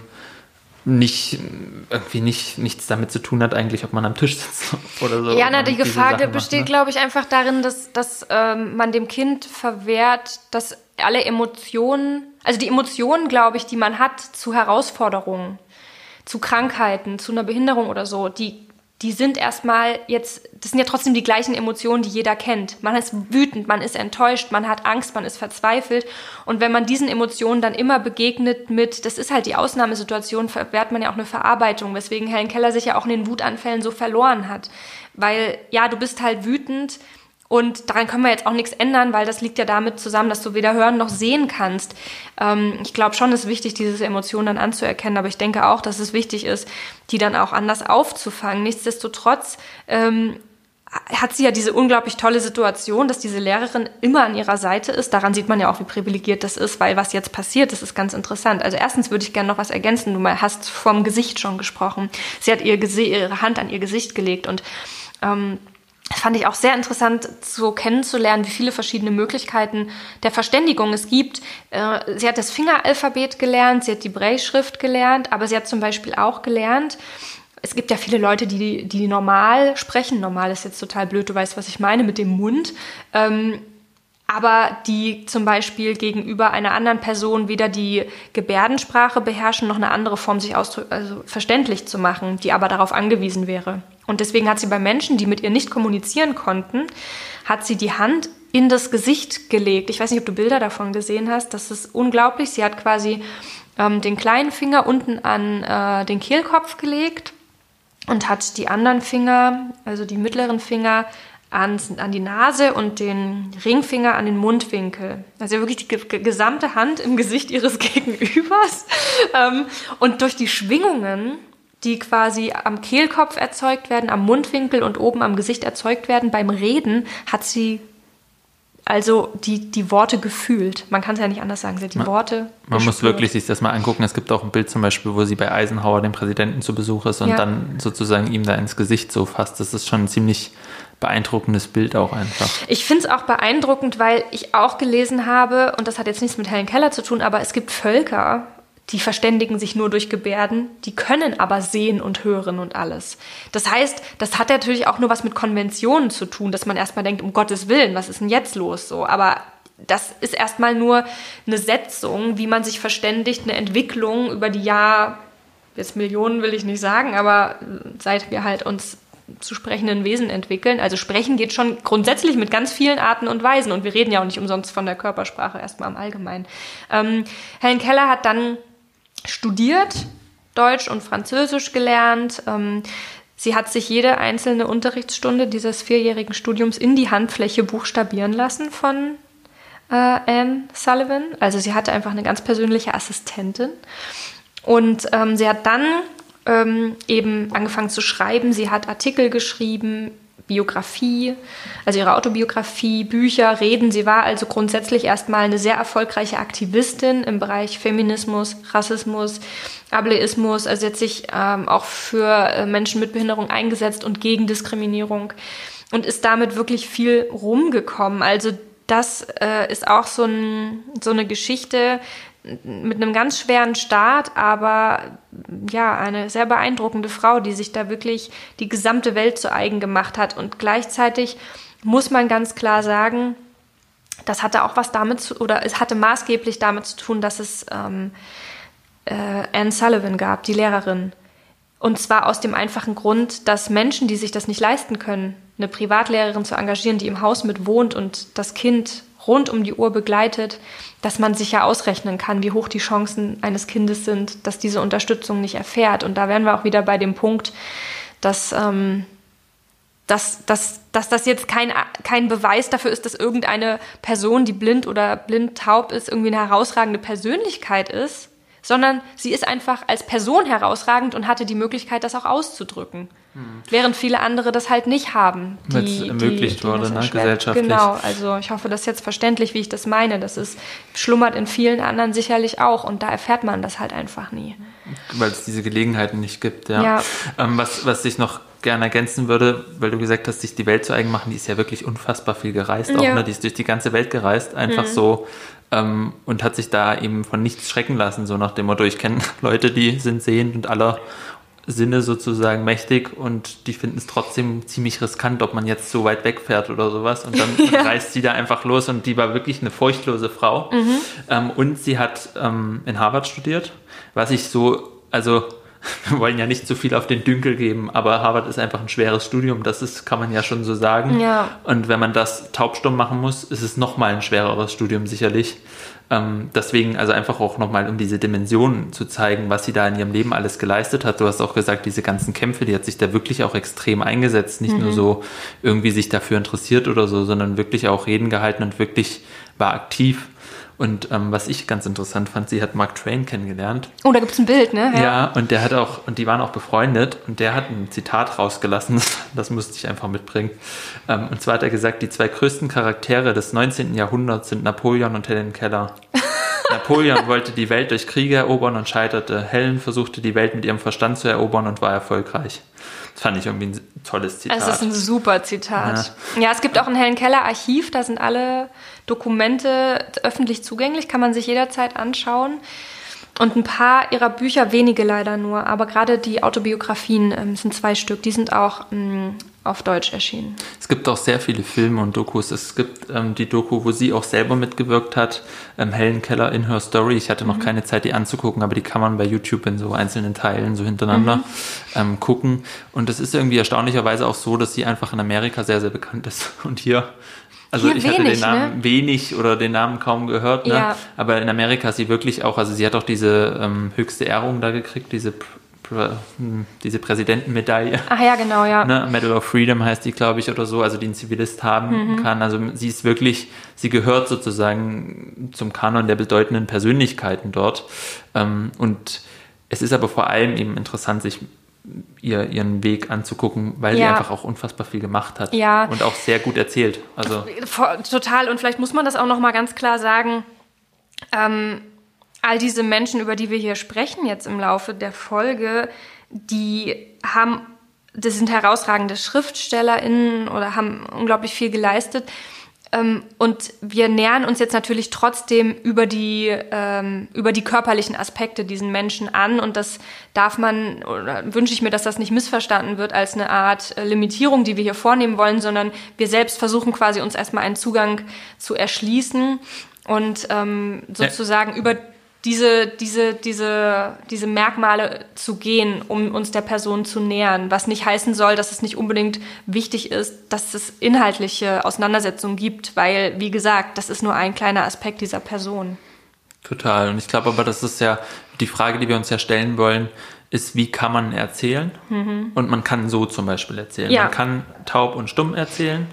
nicht irgendwie nicht, nichts damit zu tun hat, eigentlich, ob man am Tisch sitzt oder so. Ja, na, die Gefahr besteht, ne? glaube ich, einfach darin, dass, dass ähm, man dem Kind verwehrt, dass alle Emotionen, also die Emotionen, glaube ich, die man hat zu Herausforderungen, zu Krankheiten, zu einer Behinderung oder so, die die sind erstmal jetzt, das sind ja trotzdem die gleichen Emotionen, die jeder kennt. Man ist wütend, man ist enttäuscht, man hat Angst, man ist verzweifelt. Und wenn man diesen Emotionen dann immer begegnet mit, das ist halt die Ausnahmesituation, verwehrt man ja auch eine Verarbeitung, weswegen Helen Keller sich ja auch in den Wutanfällen so verloren hat. Weil, ja, du bist halt wütend, und daran können wir jetzt auch nichts ändern, weil das liegt ja damit zusammen, dass du weder hören noch sehen kannst. Ähm, ich glaube schon, es ist wichtig, diese Emotionen dann anzuerkennen, aber ich denke auch, dass es wichtig ist, die dann auch anders aufzufangen. Nichtsdestotrotz ähm, hat sie ja diese unglaublich tolle Situation, dass diese Lehrerin immer an ihrer Seite ist. Daran sieht man ja auch, wie privilegiert das ist, weil was jetzt passiert, das ist ganz interessant. Also erstens würde ich gerne noch was ergänzen. Du hast vom Gesicht schon gesprochen. Sie hat ihr ihre Hand an ihr Gesicht gelegt und ähm, fand ich auch sehr interessant, so kennenzulernen, wie viele verschiedene Möglichkeiten der Verständigung es gibt. Äh, sie hat das Fingeralphabet gelernt, sie hat die Braille-Schrift gelernt, aber sie hat zum Beispiel auch gelernt, es gibt ja viele Leute, die, die normal sprechen. Normal ist jetzt total blöd, du weißt, was ich meine mit dem Mund. Ähm, aber die zum Beispiel gegenüber einer anderen Person weder die Gebärdensprache beherrschen, noch eine andere Form sich also verständlich zu machen, die aber darauf angewiesen wäre. Und deswegen hat sie bei Menschen, die mit ihr nicht kommunizieren konnten, hat sie die Hand in das Gesicht gelegt. Ich weiß nicht, ob du Bilder davon gesehen hast. Das ist unglaublich. Sie hat quasi ähm, den kleinen Finger unten an äh, den Kehlkopf gelegt und hat die anderen Finger, also die mittleren Finger, an, an die Nase und den Ringfinger an den Mundwinkel. Also wirklich die gesamte Hand im Gesicht ihres Gegenübers. Ähm, und durch die Schwingungen, die quasi am Kehlkopf erzeugt werden, am Mundwinkel und oben am Gesicht erzeugt werden, beim Reden hat sie also die, die Worte gefühlt. Man kann es ja nicht anders sagen. Sie hat die man, Worte. Man muss wirklich sich das mal angucken. Es gibt auch ein Bild zum Beispiel, wo sie bei Eisenhower, dem Präsidenten, zu Besuch ist und ja. dann sozusagen ihm da ins Gesicht so fasst. Das ist schon ein ziemlich beeindruckendes Bild auch einfach. Ich finde es auch beeindruckend, weil ich auch gelesen habe, und das hat jetzt nichts mit Helen Keller zu tun, aber es gibt Völker, die verständigen sich nur durch Gebärden, die können aber sehen und hören und alles. Das heißt, das hat natürlich auch nur was mit Konventionen zu tun, dass man erstmal denkt, um Gottes Willen, was ist denn jetzt los so? Aber das ist erstmal nur eine Setzung, wie man sich verständigt, eine Entwicklung über die Jahr, jetzt Millionen will ich nicht sagen, aber seit wir halt uns zu sprechenden Wesen entwickeln. Also sprechen geht schon grundsätzlich mit ganz vielen Arten und Weisen und wir reden ja auch nicht umsonst von der Körpersprache erstmal im Allgemeinen. Ähm, Helen Keller hat dann studiert, Deutsch und Französisch gelernt. Ähm, sie hat sich jede einzelne Unterrichtsstunde dieses vierjährigen Studiums in die Handfläche buchstabieren lassen von äh, Anne Sullivan. Also sie hatte einfach eine ganz persönliche Assistentin. Und ähm, sie hat dann ähm, eben angefangen zu schreiben. Sie hat Artikel geschrieben, Biografie, also ihre Autobiografie, Bücher, Reden. Sie war also grundsätzlich erstmal eine sehr erfolgreiche Aktivistin im Bereich Feminismus, Rassismus, Ableismus. Also sie hat sich ähm, auch für äh, Menschen mit Behinderung eingesetzt und gegen Diskriminierung und ist damit wirklich viel rumgekommen. Also das äh, ist auch so, ein, so eine Geschichte, mit einem ganz schweren Start, aber ja, eine sehr beeindruckende Frau, die sich da wirklich die gesamte Welt zu eigen gemacht hat. Und gleichzeitig muss man ganz klar sagen, das hatte auch was damit zu, oder es hatte maßgeblich damit zu tun, dass es ähm, äh, Anne Sullivan gab, die Lehrerin. Und zwar aus dem einfachen Grund, dass Menschen, die sich das nicht leisten können, eine Privatlehrerin zu engagieren, die im Haus mit wohnt und das Kind rund um die Uhr begleitet, dass man sich ja ausrechnen kann, wie hoch die Chancen eines Kindes sind, dass diese Unterstützung nicht erfährt. Und da wären wir auch wieder bei dem Punkt, dass, ähm, dass, dass, dass das jetzt kein, kein Beweis dafür ist, dass irgendeine Person, die blind oder blind taub ist, irgendwie eine herausragende Persönlichkeit ist, sondern sie ist einfach als Person herausragend und hatte die Möglichkeit, das auch auszudrücken. Hm. Während viele andere das halt nicht haben. Die, ermöglicht die, die wurde, ne, gesellschaftlich. Genau, also ich hoffe, das ist jetzt verständlich, wie ich das meine. Das ist, schlummert in vielen anderen sicherlich auch und da erfährt man das halt einfach nie. Weil es diese Gelegenheiten nicht gibt, ja. ja. Ähm, was, was ich noch gerne ergänzen würde, weil du gesagt hast, sich die Welt zu eigen machen, die ist ja wirklich unfassbar viel gereist, auch, ja. ne? die ist durch die ganze Welt gereist, einfach mhm. so ähm, und hat sich da eben von nichts schrecken lassen, so nach dem Motto, ich kenne Leute, die sind sehend und aller Sinne sozusagen mächtig und die finden es trotzdem ziemlich riskant, ob man jetzt so weit wegfährt oder sowas. Und dann ja. reist sie da einfach los und die war wirklich eine furchtlose Frau. Mhm. Ähm, und sie hat ähm, in Harvard studiert, was ich so, also wir wollen ja nicht zu viel auf den Dünkel geben, aber Harvard ist einfach ein schweres Studium, das ist, kann man ja schon so sagen. Ja. Und wenn man das taubstumm machen muss, ist es nochmal ein schwereres Studium sicherlich. Ähm, deswegen also einfach auch nochmal, um diese Dimensionen zu zeigen, was sie da in ihrem Leben alles geleistet hat. Du hast auch gesagt, diese ganzen Kämpfe, die hat sich da wirklich auch extrem eingesetzt, nicht mhm. nur so irgendwie sich dafür interessiert oder so, sondern wirklich auch Reden gehalten und wirklich war aktiv. Und ähm, was ich ganz interessant fand, sie hat Mark Twain kennengelernt. Oh, da gibt es ein Bild, ne? Ja. ja. und der hat auch, und die waren auch befreundet und der hat ein Zitat rausgelassen, das musste ich einfach mitbringen. Ähm, und zwar hat er gesagt, die zwei größten Charaktere des 19. Jahrhunderts sind Napoleon und Helen Keller. Napoleon wollte die Welt durch Kriege erobern und scheiterte. Helen versuchte die Welt mit ihrem Verstand zu erobern und war erfolgreich. Das fand ich irgendwie ein tolles Zitat. Es ist ein super Zitat. Ja, ja es gibt auch ein Helen Keller Archiv, da sind alle Dokumente öffentlich zugänglich, kann man sich jederzeit anschauen. Und ein paar ihrer Bücher, wenige leider nur, aber gerade die Autobiografien ähm, sind zwei Stück, die sind auch ähm, auf Deutsch erschienen. Es gibt auch sehr viele Filme und Dokus. Es gibt ähm, die Doku, wo sie auch selber mitgewirkt hat, ähm, Helen Keller in Her Story. Ich hatte noch mhm. keine Zeit, die anzugucken, aber die kann man bei YouTube in so einzelnen Teilen so hintereinander mhm. ähm, gucken. Und es ist irgendwie erstaunlicherweise auch so, dass sie einfach in Amerika sehr, sehr bekannt ist. Und hier also Hier ich wenig, hatte den Namen ne? wenig oder den Namen kaum gehört, ne? Ja. aber in Amerika ist sie wirklich auch, also sie hat auch diese ähm, höchste Ehrung da gekriegt, diese hm, diese Präsidentenmedaille. Ach ja, genau, ja. Ne? Medal of Freedom heißt die, glaube ich, oder so, also die ein Zivilist haben mhm. kann. Also sie ist wirklich, sie gehört sozusagen zum Kanon der bedeutenden Persönlichkeiten dort. Ähm, und es ist aber vor allem eben interessant, sich ihr, ihren Weg anzugucken, weil ja. sie einfach auch unfassbar viel gemacht hat ja. und auch sehr gut erzählt. Also total. Und vielleicht muss man das auch noch mal ganz klar sagen. Ähm, all diese Menschen, über die wir hier sprechen jetzt im Laufe der Folge, die haben, das sind herausragende SchriftstellerInnen oder haben unglaublich viel geleistet. Ähm, und wir nähern uns jetzt natürlich trotzdem über die, ähm, über die körperlichen Aspekte diesen Menschen an. Und das darf man, oder wünsche ich mir, dass das nicht missverstanden wird als eine Art äh, Limitierung, die wir hier vornehmen wollen, sondern wir selbst versuchen quasi uns erstmal einen Zugang zu erschließen und ähm, sozusagen ja. über diese, diese, diese, diese Merkmale zu gehen, um uns der Person zu nähern. Was nicht heißen soll, dass es nicht unbedingt wichtig ist, dass es inhaltliche Auseinandersetzungen gibt, weil, wie gesagt, das ist nur ein kleiner Aspekt dieser Person. Total. Und ich glaube aber, das ist ja die Frage, die wir uns ja stellen wollen, ist, wie kann man erzählen? Mhm. Und man kann so zum Beispiel erzählen. Ja. Man kann taub und stumm erzählen.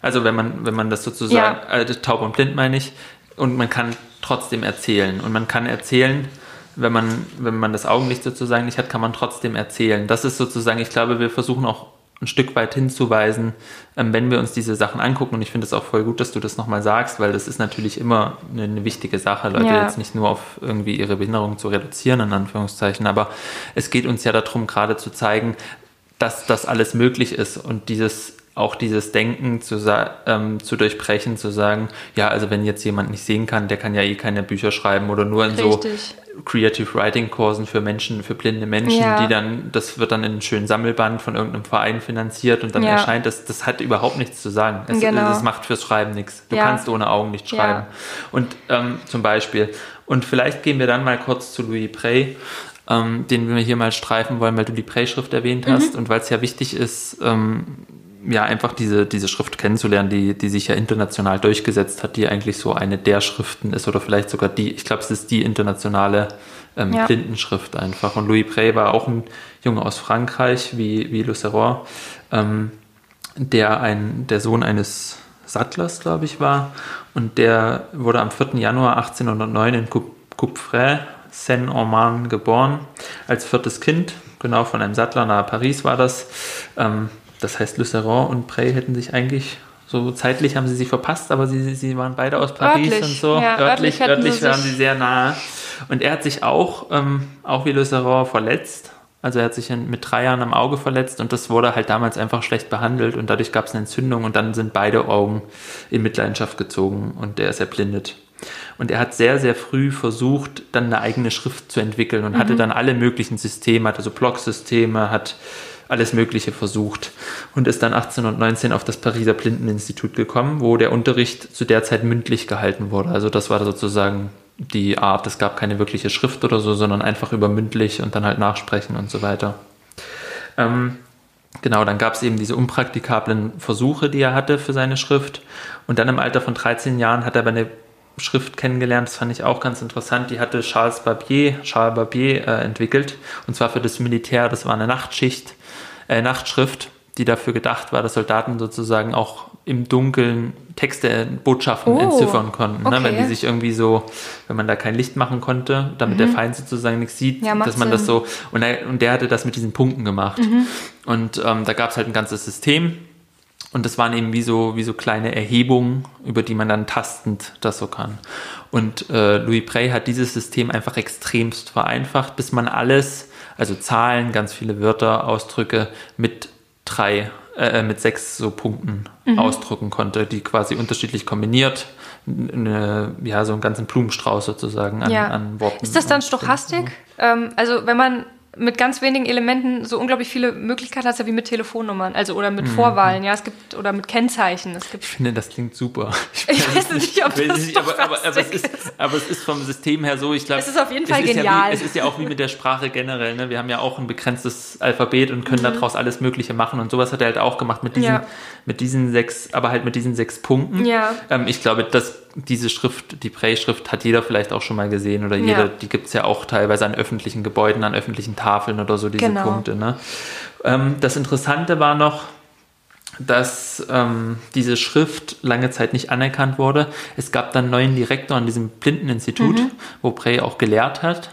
Also wenn man, wenn man das sozusagen, ja. äh, taub und blind meine ich, und man kann trotzdem erzählen. Und man kann erzählen, wenn man, wenn man das Augenlicht sozusagen nicht hat, kann man trotzdem erzählen. Das ist sozusagen, ich glaube, wir versuchen auch ein Stück weit hinzuweisen, ähm, wenn wir uns diese Sachen angucken. Und ich finde es auch voll gut, dass du das nochmal sagst, weil das ist natürlich immer eine, eine wichtige Sache, Leute ja. jetzt nicht nur auf irgendwie ihre Behinderung zu reduzieren, in Anführungszeichen. Aber es geht uns ja darum, gerade zu zeigen, dass das alles möglich ist und dieses auch dieses Denken zu, ähm, zu durchbrechen, zu sagen, ja, also wenn jetzt jemand nicht sehen kann, der kann ja eh keine Bücher schreiben oder nur in Richtig. so Creative Writing Kursen für Menschen, für blinde Menschen, ja. die dann, das wird dann in einem schönen Sammelband von irgendeinem Verein finanziert und dann ja. erscheint das, das hat überhaupt nichts zu sagen. Es, genau. es macht fürs Schreiben nichts. Du ja. kannst ohne Augen nicht schreiben. Und ähm, zum Beispiel, und vielleicht gehen wir dann mal kurz zu Louis Prey, ähm, den wir hier mal streifen wollen, weil du die Prey-Schrift erwähnt hast mhm. und weil es ja wichtig ist, ähm, ja, einfach diese, diese Schrift kennenzulernen, die, die sich ja international durchgesetzt hat, die eigentlich so eine der Schriften ist oder vielleicht sogar die, ich glaube, es ist die internationale ähm, ja. Blindenschrift einfach. Und Louis Prey war auch ein Junge aus Frankreich, wie, wie Le Serron, ähm, der ein, der Sohn eines Sattlers, glaube ich, war. Und der wurde am 4. Januar 1809 in Coupfray, Seine-en-Marne geboren, als viertes Kind, genau von einem Sattler nahe Paris war das. Ähm, das heißt, Luceron und Prey hätten sich eigentlich so zeitlich haben sie sich verpasst, aber sie, sie waren beide aus Paris örtlich, und so. Ja, örtlich, örtlich, örtlich waren sie sehr nah. Und er hat sich auch, ähm, auch wie Luceron, verletzt. Also er hat sich mit drei Jahren am Auge verletzt und das wurde halt damals einfach schlecht behandelt und dadurch gab es eine Entzündung und dann sind beide Augen in Mitleidenschaft gezogen und er ist erblindet. Und er hat sehr, sehr früh versucht, dann eine eigene Schrift zu entwickeln und mhm. hatte dann alle möglichen Systeme, hatte so Blocksysteme, hat alles Mögliche versucht und ist dann 1819 auf das Pariser Blindeninstitut gekommen, wo der Unterricht zu der Zeit mündlich gehalten wurde. Also das war sozusagen die Art, es gab keine wirkliche Schrift oder so, sondern einfach über mündlich und dann halt nachsprechen und so weiter. Ähm, genau, dann gab es eben diese unpraktikablen Versuche, die er hatte für seine Schrift. Und dann im Alter von 13 Jahren hat er aber eine Schrift kennengelernt, das fand ich auch ganz interessant. Die hatte Charles Barbier, Charles Barbier äh, entwickelt, und zwar für das Militär. Das war eine Nachtschicht äh, Nachtschrift, die dafür gedacht war, dass Soldaten sozusagen auch im Dunkeln Texte, Botschaften oh, entziffern konnten. Okay. Ne? Wenn die sich irgendwie so, wenn man da kein Licht machen konnte, damit mhm. der Feind sozusagen nichts sieht, ja, dass man Sinn. das so, und, er, und der hatte das mit diesen Punkten gemacht. Mhm. Und ähm, da gab es halt ein ganzes System. Und das waren eben wie so, wie so kleine Erhebungen, über die man dann tastend das so kann. Und äh, Louis Prey hat dieses System einfach extremst vereinfacht, bis man alles, also Zahlen, ganz viele Wörter, Ausdrücke mit drei, äh, mit sechs so Punkten mhm. ausdrücken konnte, die quasi unterschiedlich kombiniert eine, ja, so einen ganzen Blumenstrauß sozusagen an, ja. an Worten. Ist das dann Stochastik? Ähm, also wenn man mit ganz wenigen Elementen so unglaublich viele Möglichkeiten hast, ja wie mit Telefonnummern, also oder mit mhm. Vorwahlen, ja, es gibt oder mit Kennzeichen. Es gibt ich finde, das klingt super. Ich, ich weiß nicht, ob das nicht, aber, aber, aber, es ist, aber es ist vom System her so, ich glaube. Es ist auf jeden Fall genial. Ja wie, es ist ja auch wie mit der Sprache generell, ne? Wir haben ja auch ein begrenztes Alphabet und können mhm. daraus alles Mögliche machen und sowas hat er halt auch gemacht mit diesen, ja. mit diesen sechs, aber halt mit diesen sechs Punkten. Ja. Ähm, ich glaube, dass diese Schrift, die Prey-Schrift, hat jeder vielleicht auch schon mal gesehen oder jeder, ja. die gibt es ja auch teilweise an öffentlichen Gebäuden, an öffentlichen Tafeln oder so, diese genau. Punkte. Ne? Ähm, das Interessante war noch, dass ähm, diese Schrift lange Zeit nicht anerkannt wurde. Es gab dann einen neuen Direktor an diesem Blindeninstitut, mhm. wo Prey auch gelehrt hat.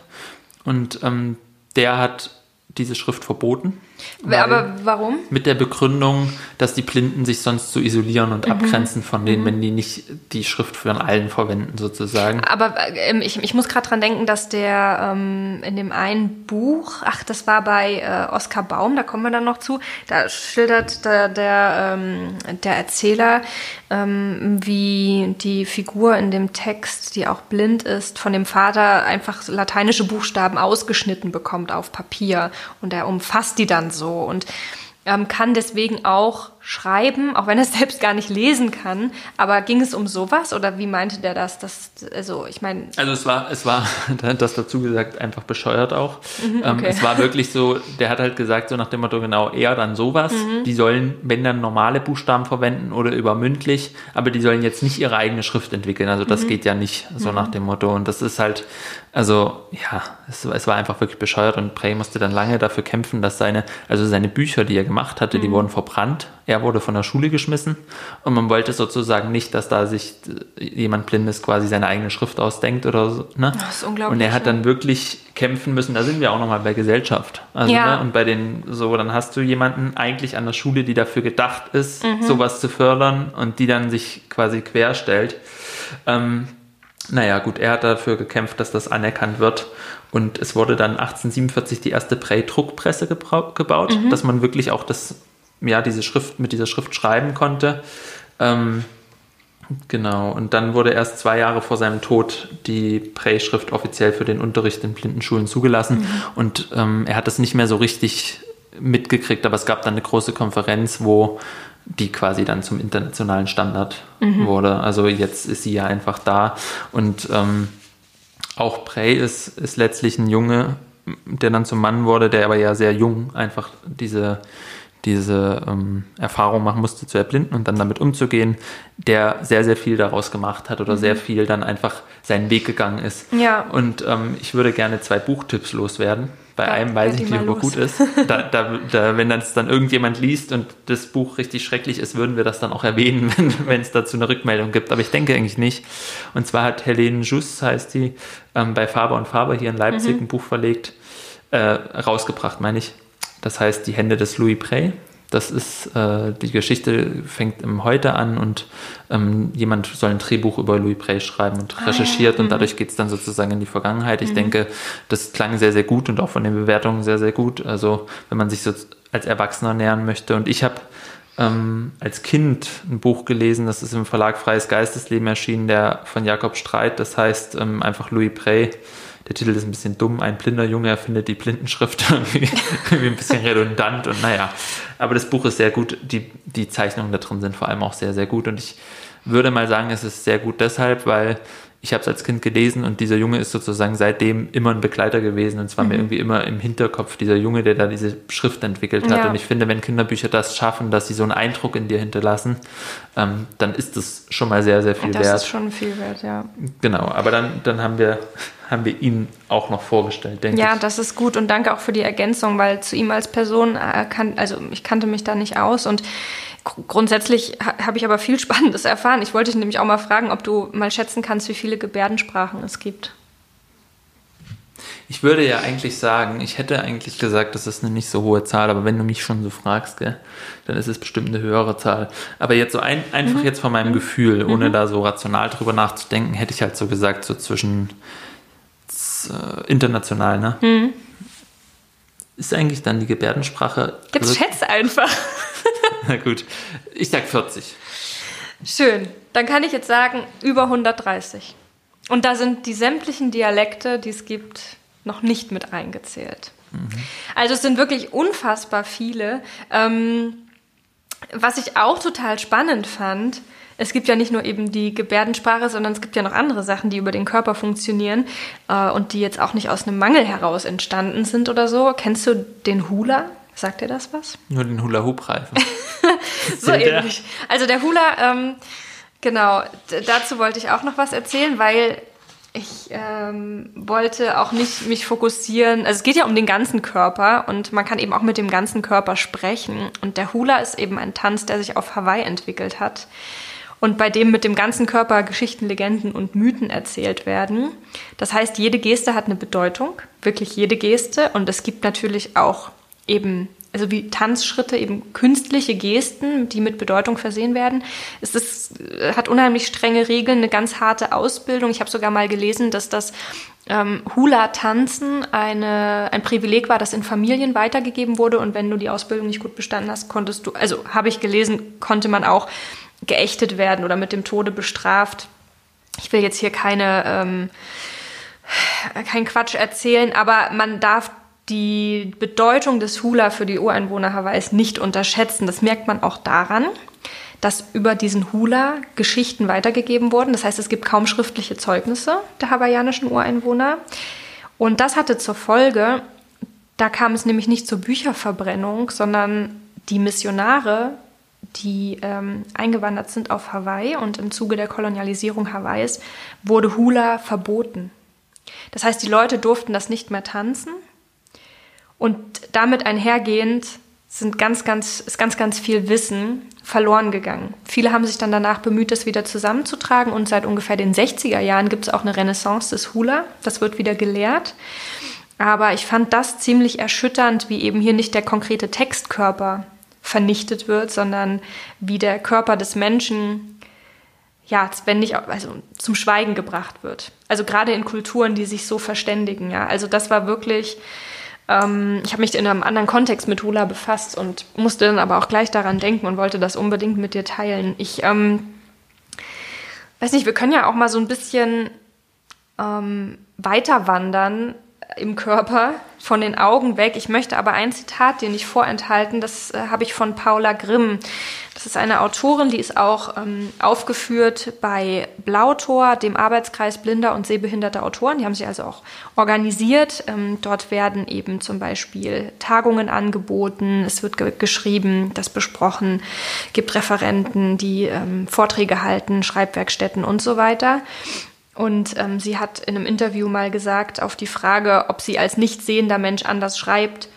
Und ähm, der hat diese Schrift verboten. Aber warum? Mit der Begründung, dass die Blinden sich sonst so isolieren und mhm. abgrenzen von denen, mhm. wenn die nicht die Schrift von allen verwenden, sozusagen. Aber ähm, ich, ich muss gerade dran denken, dass der ähm, in dem einen Buch, ach, das war bei äh, Oskar Baum, da kommen wir dann noch zu, da schildert der, der, ähm, der Erzähler, ähm, wie die Figur in dem Text, die auch blind ist, von dem Vater einfach lateinische Buchstaben ausgeschnitten bekommt auf Papier und er umfasst die dann so und ähm, kann deswegen auch schreiben, auch wenn er es selbst gar nicht lesen kann. Aber ging es um sowas oder wie meinte der das? das also ich meine. Also es war, es war, das dazu gesagt, einfach bescheuert auch. Mhm, ähm, okay. ähm, es war wirklich so, der hat halt gesagt, so nach dem Motto, genau, eher dann sowas. Mhm. Die sollen, wenn dann normale Buchstaben verwenden oder übermündlich, aber die sollen jetzt nicht ihre eigene Schrift entwickeln. Also das mhm. geht ja nicht, so mhm. nach dem Motto. Und das ist halt, also ja, es, es, war einfach wirklich bescheuert und Prey musste dann lange dafür kämpfen, dass seine, also seine Bücher, die er gemacht hatte, die mhm. wurden verbrannt. Er wurde von der Schule geschmissen und man wollte sozusagen nicht, dass da sich jemand Blindes quasi seine eigene Schrift ausdenkt oder so. Ne? Das ist unglaublich. Und er hat dann wirklich kämpfen müssen. Da sind wir auch nochmal bei Gesellschaft. Also, ja. ne? Und bei den, so, dann hast du jemanden eigentlich an der Schule, die dafür gedacht ist, mhm. sowas zu fördern und die dann sich quasi querstellt. Ähm, naja, gut, er hat dafür gekämpft, dass das anerkannt wird. Und es wurde dann 1847 die erste Prey-Druckpresse gebaut, mhm. dass man wirklich auch das, ja, diese Schrift mit dieser Schrift schreiben konnte. Ähm, genau, und dann wurde erst zwei Jahre vor seinem Tod die Prey-Schrift offiziell für den Unterricht in Blindenschulen zugelassen. Mhm. Und ähm, er hat das nicht mehr so richtig mitgekriegt, aber es gab dann eine große Konferenz, wo die quasi dann zum internationalen Standard mhm. wurde. Also jetzt ist sie ja einfach da. Und ähm, auch Prey ist, ist letztlich ein Junge, der dann zum Mann wurde, der aber ja sehr jung einfach diese, diese ähm, Erfahrung machen musste, zu erblinden und dann damit umzugehen, der sehr, sehr viel daraus gemacht hat oder mhm. sehr viel dann einfach seinen Weg gegangen ist. Ja. Und ähm, ich würde gerne zwei Buchtipps loswerden. Bei ja, einem weiß ich nicht, ob er gut ist. Da, da, da, wenn das dann irgendjemand liest und das Buch richtig schrecklich ist, würden wir das dann auch erwähnen, wenn es dazu eine Rückmeldung gibt. Aber ich denke eigentlich nicht. Und zwar hat Helene Juss, heißt die, ähm, bei Faber und Faber hier in Leipzig mhm. ein Buch verlegt, äh, rausgebracht, meine ich. Das heißt Die Hände des Louis Prey. Das ist, äh, die Geschichte fängt im Heute an und ähm, jemand soll ein Drehbuch über Louis Prey schreiben und ah, recherchiert ja. und mhm. dadurch geht es dann sozusagen in die Vergangenheit. Ich mhm. denke, das klang sehr, sehr gut und auch von den Bewertungen sehr, sehr gut. Also wenn man sich so als Erwachsener nähern möchte. Und ich habe ähm, als Kind ein Buch gelesen, das ist im Verlag Freies Geistesleben erschienen, der von Jakob Streit, das heißt ähm, einfach Louis Prey der Titel ist ein bisschen dumm. Ein blinder Junge erfindet die Blindenschrift irgendwie, ein bisschen redundant und naja. Aber das Buch ist sehr gut. Die, die Zeichnungen da drin sind vor allem auch sehr, sehr gut. Und ich würde mal sagen, es ist sehr gut deshalb, weil ich habe es als Kind gelesen und dieser Junge ist sozusagen seitdem immer ein Begleiter gewesen und zwar mhm. mir irgendwie immer im Hinterkopf dieser Junge, der da diese Schrift entwickelt hat. Ja. Und ich finde, wenn Kinderbücher das schaffen, dass sie so einen Eindruck in dir hinterlassen, ähm, dann ist das schon mal sehr, sehr viel das wert. Das ist schon viel wert, ja. Genau, aber dann, dann haben wir haben wir ihn auch noch vorgestellt, denke ja, ich. Ja, das ist gut und danke auch für die Ergänzung, weil zu ihm als Person, kann, also ich kannte mich da nicht aus und grundsätzlich habe ich aber viel Spannendes erfahren. Ich wollte dich nämlich auch mal fragen, ob du mal schätzen kannst, wie viele Gebärdensprachen es gibt. Ich würde ja eigentlich sagen, ich hätte eigentlich gesagt, das ist eine nicht so hohe Zahl, aber wenn du mich schon so fragst, gell, dann ist es bestimmt eine höhere Zahl. Aber jetzt so ein, einfach mhm. jetzt von meinem Gefühl, ohne mhm. da so rational drüber nachzudenken, hätte ich halt so gesagt, so zwischen äh, international, ne? Mhm. Ist eigentlich dann die Gebärdensprache. Jetzt also, schätze einfach. Na gut, ich sag 40. Schön. Dann kann ich jetzt sagen, über 130. Und da sind die sämtlichen Dialekte, die es gibt, noch nicht mit eingezählt. Mhm. Also es sind wirklich unfassbar viele. Ähm, was ich auch total spannend fand, es gibt ja nicht nur eben die Gebärdensprache, sondern es gibt ja noch andere Sachen, die über den Körper funktionieren äh, und die jetzt auch nicht aus einem Mangel heraus entstanden sind oder so. Kennst du den Hula? Sagt dir das was? Nur den Hula-Hoop-Reifen. so ähnlich. Also der Hula, ähm, genau, dazu wollte ich auch noch was erzählen, weil ich ähm, wollte auch nicht mich fokussieren. Also es geht ja um den ganzen Körper und man kann eben auch mit dem ganzen Körper sprechen. Und der Hula ist eben ein Tanz, der sich auf Hawaii entwickelt hat und bei dem mit dem ganzen Körper Geschichten, Legenden und Mythen erzählt werden. Das heißt, jede Geste hat eine Bedeutung, wirklich jede Geste. Und es gibt natürlich auch eben also wie Tanzschritte, eben künstliche Gesten, die mit Bedeutung versehen werden. Es ist, hat unheimlich strenge Regeln, eine ganz harte Ausbildung. Ich habe sogar mal gelesen, dass das ähm, Hula-Tanzen ein Privileg war, das in Familien weitergegeben wurde. Und wenn du die Ausbildung nicht gut bestanden hast, konntest du, also habe ich gelesen, konnte man auch geächtet werden oder mit dem Tode bestraft. Ich will jetzt hier keine, ähm, kein Quatsch erzählen, aber man darf die Bedeutung des Hula für die Ureinwohner Hawaiis nicht unterschätzen. Das merkt man auch daran, dass über diesen Hula Geschichten weitergegeben wurden. Das heißt, es gibt kaum schriftliche Zeugnisse der hawaiianischen Ureinwohner. Und das hatte zur Folge, da kam es nämlich nicht zur Bücherverbrennung, sondern die Missionare, die ähm, eingewandert sind auf Hawaii und im Zuge der Kolonialisierung Hawaiis, wurde Hula verboten. Das heißt, die Leute durften das nicht mehr tanzen und damit einhergehend sind ganz, ganz, ist ganz, ganz viel Wissen verloren gegangen. Viele haben sich dann danach bemüht, das wieder zusammenzutragen und seit ungefähr den 60er Jahren gibt es auch eine Renaissance des Hula. Das wird wieder gelehrt. Aber ich fand das ziemlich erschütternd, wie eben hier nicht der konkrete Textkörper vernichtet wird, sondern wie der Körper des Menschen ja, wenn nicht, also zum Schweigen gebracht wird. Also gerade in Kulturen, die sich so verständigen, ja. Also das war wirklich, ähm, ich habe mich in einem anderen Kontext mit Hula befasst und musste dann aber auch gleich daran denken und wollte das unbedingt mit dir teilen. Ich ähm, weiß nicht, wir können ja auch mal so ein bisschen ähm, weiter wandern im Körper, von den Augen weg. Ich möchte aber ein Zitat dir nicht vorenthalten, das äh, habe ich von Paula Grimm. Das ist eine Autorin, die ist auch ähm, aufgeführt bei Blautor, dem Arbeitskreis blinder und sehbehinderter Autoren. Die haben sich also auch organisiert. Ähm, dort werden eben zum Beispiel Tagungen angeboten, es wird ge geschrieben, das besprochen, gibt Referenten, die ähm, Vorträge halten, Schreibwerkstätten und so weiter. Und ähm, sie hat in einem Interview mal gesagt, auf die Frage, ob sie als nicht sehender Mensch anders schreibt.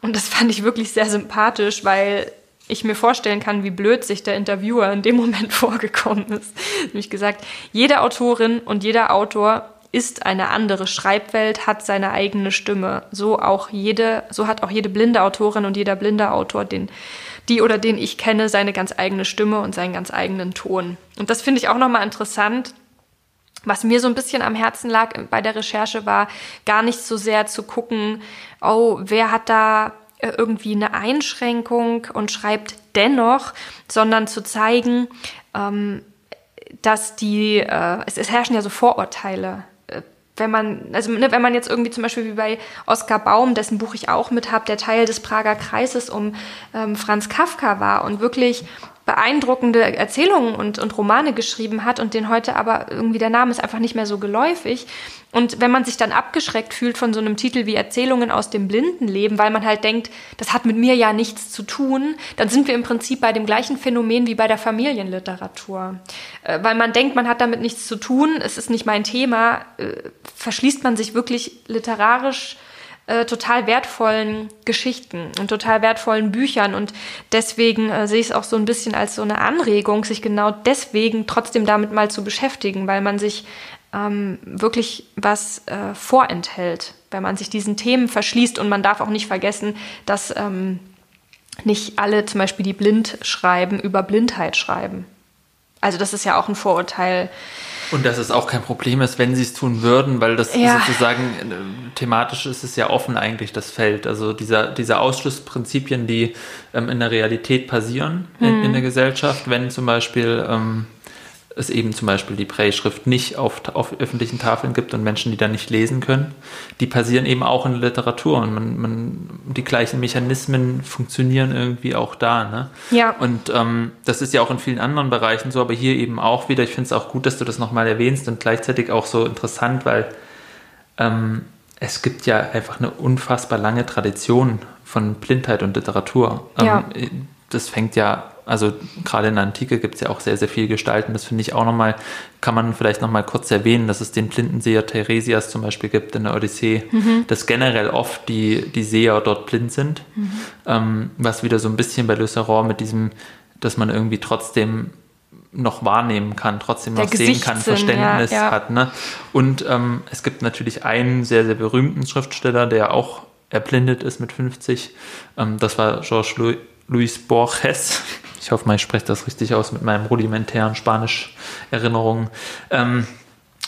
Und das fand ich wirklich sehr sympathisch, weil ich mir vorstellen kann, wie blöd sich der Interviewer in dem Moment vorgekommen ist. Nämlich gesagt, jede Autorin und jeder Autor ist eine andere Schreibwelt, hat seine eigene Stimme. So auch jede, so hat auch jede blinde Autorin und jeder blinde Autor den, die oder den ich kenne, seine ganz eigene Stimme und seinen ganz eigenen Ton. Und das finde ich auch nochmal interessant, was mir so ein bisschen am Herzen lag bei der Recherche war, gar nicht so sehr zu gucken, oh, wer hat da irgendwie eine Einschränkung und schreibt dennoch, sondern zu zeigen, ähm, dass die, äh, es, es herrschen ja so Vorurteile. Äh, wenn man, also ne, wenn man jetzt irgendwie zum Beispiel wie bei Oskar Baum, dessen Buch ich auch mit habe, der Teil des Prager Kreises um ähm, Franz Kafka war und wirklich beeindruckende Erzählungen und, und Romane geschrieben hat und den heute aber irgendwie der Name ist einfach nicht mehr so geläufig. Und wenn man sich dann abgeschreckt fühlt von so einem Titel wie Erzählungen aus dem Blindenleben, weil man halt denkt, das hat mit mir ja nichts zu tun, dann sind wir im Prinzip bei dem gleichen Phänomen wie bei der Familienliteratur. Äh, weil man denkt, man hat damit nichts zu tun, es ist nicht mein Thema, äh, verschließt man sich wirklich literarisch äh, total wertvollen Geschichten und total wertvollen Büchern. Und deswegen äh, sehe ich es auch so ein bisschen als so eine Anregung, sich genau deswegen trotzdem damit mal zu beschäftigen, weil man sich ähm, wirklich was äh, vorenthält, wenn man sich diesen Themen verschließt. Und man darf auch nicht vergessen, dass ähm, nicht alle zum Beispiel, die blind schreiben, über Blindheit schreiben. Also das ist ja auch ein Vorurteil. Und dass es auch kein Problem ist, wenn sie es tun würden, weil das Ja. sozusagen äh, thematisch ist es ja offen eigentlich das Feld. Also dieser, diese Ausschlussprinzipien, die ähm, in der Realität passieren in, in der Gesellschaft, wenn zum Beispiel ähm, es eben zum Beispiel die Präschrift nicht auf, auf öffentlichen Tafeln gibt und Menschen, die da nicht lesen können, die passieren eben auch in der Literatur und man, man, die gleichen Mechanismen funktionieren irgendwie auch da. Ne? Ja. Und ähm, das ist ja auch in vielen anderen Bereichen so, aber hier eben auch wieder. Ich finde es auch gut, dass du das nochmal erwähnst und gleichzeitig auch so interessant, weil ähm, es gibt ja einfach eine unfassbar lange Tradition von Blindheit und Literatur. Ähm, Ja. Das fängt ja, also gerade in der Antike gibt es ja auch sehr, sehr viel Gestalten. Das finde ich auch nochmal, kann man vielleicht nochmal kurz erwähnen, dass es den Blindenseher Theresias zum Beispiel gibt in der Odyssee, dass generell oft die, die Seher dort blind sind. Ähm, was wieder so ein bisschen bei Le mit diesem, dass man irgendwie trotzdem noch wahrnehmen kann, trotzdem Der noch sehen kann, Verständnis ja, ja. hat. Ne? Und ähm, es gibt natürlich einen sehr, sehr berühmten Schriftsteller, der auch erblindet ist mit 50. Ähm, das war Georges Lu Luis Borges. Ich hoffe mal, ich spreche das richtig aus mit meinem rudimentären Spanisch-Erinnerungen. Ähm,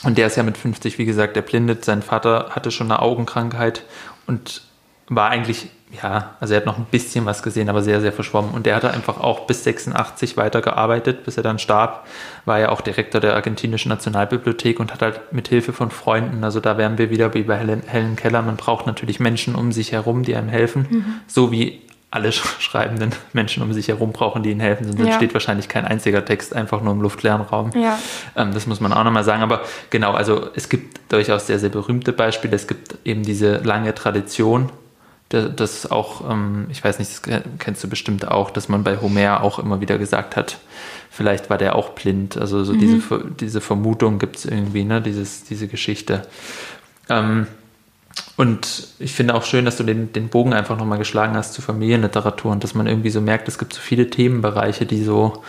und der ist ja mit 50, wie gesagt, erblindet. Sein Vater hatte schon eine Augenkrankheit und war eigentlich, ja, also er hat noch ein bisschen was gesehen, aber sehr, sehr verschwommen. Und der hatte einfach auch bis 86 weitergearbeitet, bis er dann starb. War ja auch Direktor der argentinischen Nationalbibliothek und hat halt mit Hilfe von Freunden, also da wären wir wieder wie bei Helen, Helen Keller, man braucht natürlich Menschen um sich herum, die einem helfen, so wie alle sch- schreibenden Menschen um sich herum brauchen, die ihnen helfen, sonst Ja. entsteht wahrscheinlich kein einziger Text einfach nur im luftleeren Raum. Ja. Ähm, das muss man auch nochmal sagen. Aber genau, also es gibt durchaus sehr, sehr berühmte Beispiele. Es gibt eben diese lange Tradition, da- das auch, ähm, ich weiß nicht, das ke- kennst du bestimmt auch, dass man bei Homer auch immer wieder gesagt hat, vielleicht war der auch blind. Also so diese, Ver- diese Vermutung gibt es irgendwie, ne, Dieses, diese Geschichte. Ähm, und ich finde auch schön, dass du den, den Bogen einfach nochmal geschlagen hast zur Familienliteratur und dass man irgendwie so merkt, es gibt so viele Themenbereiche, die so,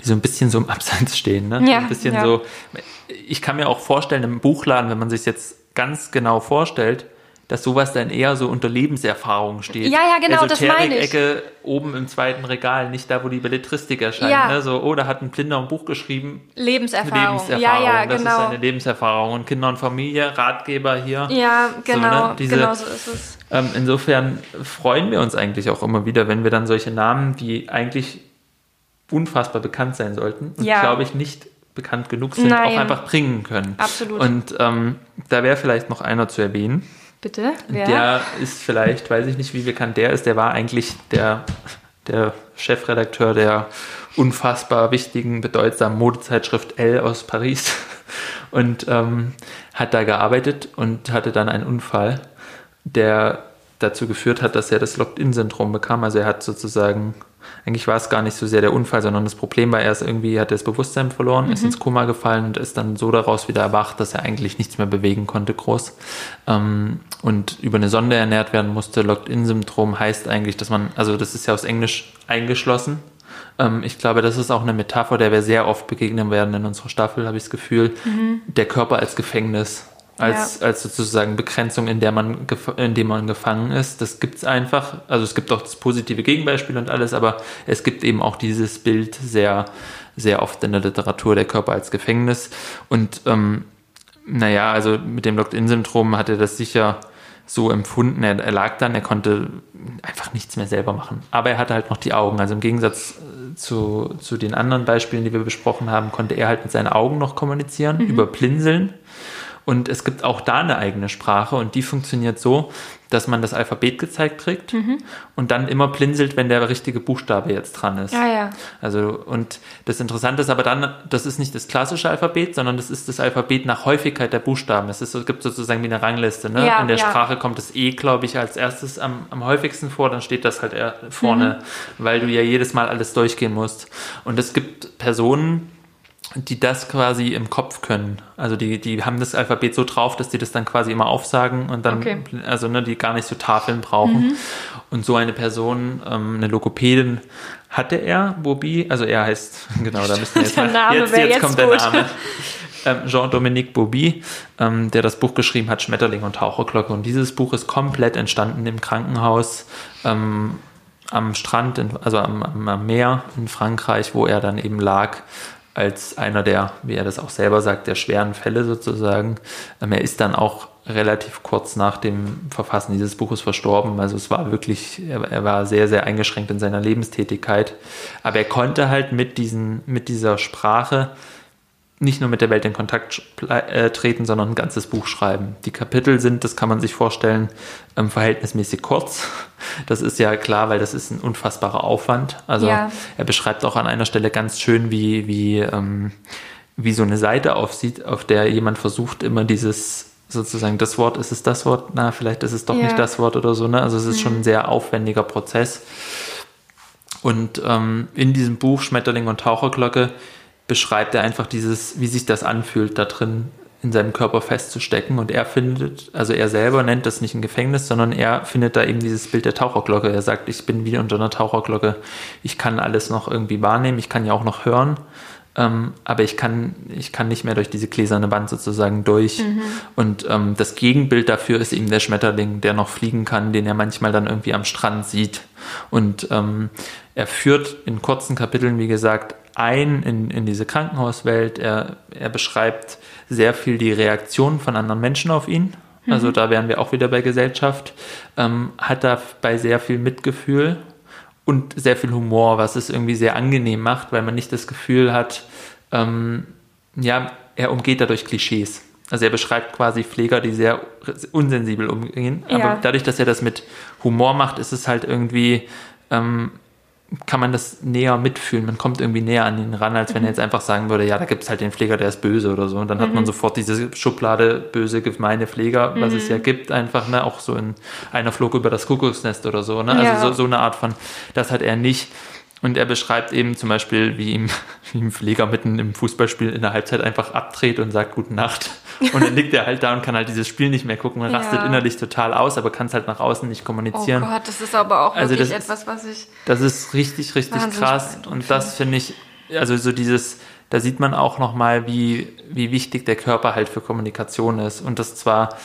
die so ein bisschen so im Abseits stehen. Ne? Ja, ein bisschen ja. so. Ich kann mir auch vorstellen, im Buchladen, wenn man sich jetzt ganz genau vorstellt, dass sowas dann eher so unter Lebenserfahrung steht. Ja, ja, genau, das meine ich. Esoterik-Ecke oben im zweiten Regal, nicht da, wo die Belletristik erscheint. Ja. Ne? So, oh, da hat ein Blinder ein Buch geschrieben, Lebenserfahrung. Lebenserfahrung. Ja, ja, das genau. ist eine Lebenserfahrung. Und Kinder und Familie, Ratgeber hier. ja, genau. ne, diese- genau so ist es. Ähm, insofern freuen wir uns eigentlich auch immer wieder, wenn wir dann solche Namen, die eigentlich unfassbar bekannt sein sollten und Ja. glaube ich nicht bekannt genug sind, Nein. auch einfach bringen können. Absolut. Und ähm, da wäre vielleicht noch einer zu erwähnen. Bitte? Wer? Der ist vielleicht, weiß ich nicht, wie bekannt der ist, der war eigentlich der, der Chefredakteur der unfassbar wichtigen, bedeutsamen Modezeitschrift Elle aus Paris und ähm, hat da gearbeitet und hatte dann einen Unfall, der dazu geführt hat, dass er das Locked-In-Syndrom bekam. Also er hat sozusagen, eigentlich war es gar nicht so sehr der Unfall, sondern das Problem war, er ist irgendwie, hat er das Bewusstsein verloren, ist ins Koma gefallen und ist dann so daraus wieder erwacht, dass er eigentlich nichts mehr bewegen konnte, groß. Ähm, und über eine Sonde ernährt werden musste. Locked-In-Syndrom heißt eigentlich, dass man, also das ist ja aus Englisch eingeschlossen. Ähm, ich glaube, das ist auch eine Metapher, der wir sehr oft begegnen werden in unserer Staffel, habe ich das Gefühl. Der Körper als Gefängnis. Als, als sozusagen Begrenzung, in der man gef- in dem man gefangen ist. Das gibt es einfach. Also es gibt auch das positive Gegenbeispiel und alles, aber es gibt eben auch dieses Bild sehr, sehr oft in der Literatur, der Körper als Gefängnis. Und ähm, naja, also mit dem Locked-In-Syndrom hat er das sicher so empfunden. Er, er lag dann, er konnte einfach nichts mehr selber machen. Aber er hatte halt noch die Augen. Also im Gegensatz äh, zu, zu den anderen Beispielen, die wir besprochen haben, konnte er halt mit seinen Augen noch kommunizieren, über Blinzeln. Und es gibt auch da eine eigene Sprache und die funktioniert so, dass man das Alphabet gezeigt kriegt und dann immer blinzelt, wenn der richtige Buchstabe jetzt dran ist. Ja, ja. Also, und das Interessante ist aber dann, das ist nicht das klassische Alphabet, sondern das ist das Alphabet nach Häufigkeit der Buchstaben. Es ist, es gibt sozusagen wie eine Rangliste. Ne? Ja, In der ja. Sprache kommt das E, glaube ich, als erstes am, am häufigsten vor, dann steht das halt eher vorne, Mhm. weil du ja jedes Mal alles durchgehen musst. Und es gibt Personen, die das quasi im Kopf können. Also die, die haben das Alphabet so drauf, dass die das dann quasi immer aufsagen und dann, Okay. also ne, die gar nicht so Tafeln brauchen. Und so eine Person, ähm, eine Logopädin, hatte er, Bobi, also er heißt, genau, da müssen wir jetzt Der mal, Name jetzt, jetzt jetzt kommt der gut. Name. ähm, Jean-Dominique Bobby, ähm, der das Buch geschrieben hat, Schmetterling und Taucherglocke. Und dieses Buch ist komplett entstanden im Krankenhaus ähm, am Strand, in, also am, am Meer in Frankreich, wo er dann eben lag als einer der, wie er das auch selber sagt, der schweren Fälle sozusagen. Ähm, er ist dann auch relativ kurz nach dem Verfassen dieses Buches verstorben. Also es war wirklich, er, war sehr, sehr eingeschränkt in seiner Lebenstätigkeit. Aber er konnte halt mit, diesen, mit dieser Sprache nicht nur mit der Welt in Kontakt äh, treten, sondern ein ganzes Buch schreiben. Die Kapitel sind, das kann man sich vorstellen, ähm, verhältnismäßig kurz. Das ist ja klar, weil das ist ein unfassbarer Aufwand. Also ja. er beschreibt auch an einer Stelle ganz schön, wie, wie, ähm, wie so eine Seite aussieht, auf der jemand versucht, immer dieses sozusagen das Wort, ist es das Wort? Na, vielleicht ist es doch ja. nicht das Wort oder so. Ne? Also es ist mhm. schon ein sehr aufwendiger Prozess. Und ähm, in diesem Buch Schmetterling und Taucherglocke beschreibt er einfach dieses, wie sich das anfühlt, da drin in seinem Körper festzustecken. Und er findet, also er selber nennt das nicht ein Gefängnis, sondern er findet da eben dieses Bild der Taucherglocke. Er sagt, ich bin wie unter einer Taucherglocke. Ich kann alles noch irgendwie wahrnehmen, ich kann ja auch noch hören. Ähm, aber ich kann, ich kann nicht mehr durch diese gläserne Wand sozusagen durch. Mhm. Und ähm, das Gegenbild dafür ist eben der Schmetterling, der noch fliegen kann, den er manchmal dann irgendwie am Strand sieht. Und ähm, er führt in kurzen Kapiteln, wie gesagt, ein in, in diese Krankenhauswelt. Er, er beschreibt sehr viel die Reaktion von anderen Menschen auf ihn. Also mhm. da wären wir auch wieder bei Gesellschaft. Ähm, hat dabei sehr viel Mitgefühl und sehr viel Humor, was es irgendwie sehr angenehm macht, weil man nicht das Gefühl hat, ähm, ja, er umgeht dadurch Klischees. Also er beschreibt quasi Pfleger, die sehr unsensibel umgehen. Ja. Aber dadurch, dass er das mit Humor macht, ist es halt irgendwie, ähm, kann man das näher mitfühlen. Man kommt irgendwie näher an ihn ran, als wenn er jetzt einfach sagen würde, ja, da gibt es halt den Pfleger, der ist böse oder so. Und dann mhm. hat man mhm. sofort diese Schublade böse, gemeine Pfleger, was mhm. es ja gibt, einfach, ne, auch so in einer Flug über das Kuckucksnest oder so, ne? Also ja. so, so eine Art von, das hat er nicht. Und er beschreibt eben zum Beispiel, wie ihm, wie ihm Pfleger mitten im Fußballspiel in der Halbzeit einfach abdreht und sagt Gute Nacht. Und dann liegt er halt da und kann halt dieses Spiel nicht mehr gucken und ja. rastet innerlich total aus, aber kann es halt nach außen nicht kommunizieren. Oh Gott, das ist aber auch also wirklich etwas, was ich. Das ist richtig, richtig krass. Und das finde ich, also so dieses, da sieht man auch nochmal, wie, wie wichtig der Körper halt für Kommunikation ist. Und das zwar,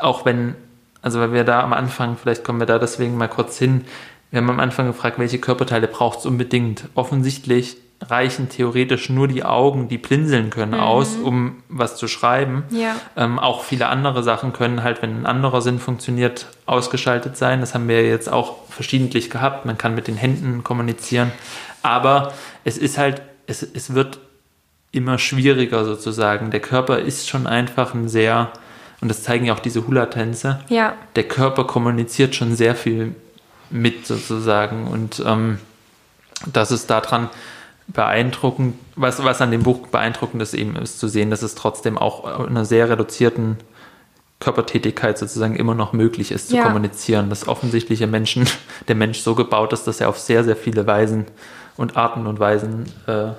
auch wenn, also weil wir da am Anfang, vielleicht kommen wir da deswegen mal kurz hin, wir haben am Anfang gefragt, welche Körperteile braucht es unbedingt. Offensichtlich reichen theoretisch nur die Augen, die blinzeln können, mhm. aus, um was zu schreiben. Ja. Ähm, auch viele andere Sachen können halt, wenn ein anderer Sinn funktioniert, ausgeschaltet sein. Das haben wir jetzt auch verschiedentlich gehabt. Man kann mit den Händen kommunizieren. Aber es ist halt, es, es wird immer schwieriger sozusagen. Der Körper ist schon einfach ein sehr, und das zeigen ja auch diese Hula-Tänze, ja. der Körper kommuniziert schon sehr viel mit sozusagen. Und ähm, das ist daran beeindruckend, was, was an dem Buch beeindruckend ist, eben ist zu sehen, dass es trotzdem auch in einer sehr reduzierten Körpertätigkeit sozusagen immer noch möglich ist zu ja. kommunizieren. Dass offensichtliche Menschen, der Mensch so gebaut ist, dass er auf sehr, sehr viele Weisen und Arten und Weisen äh,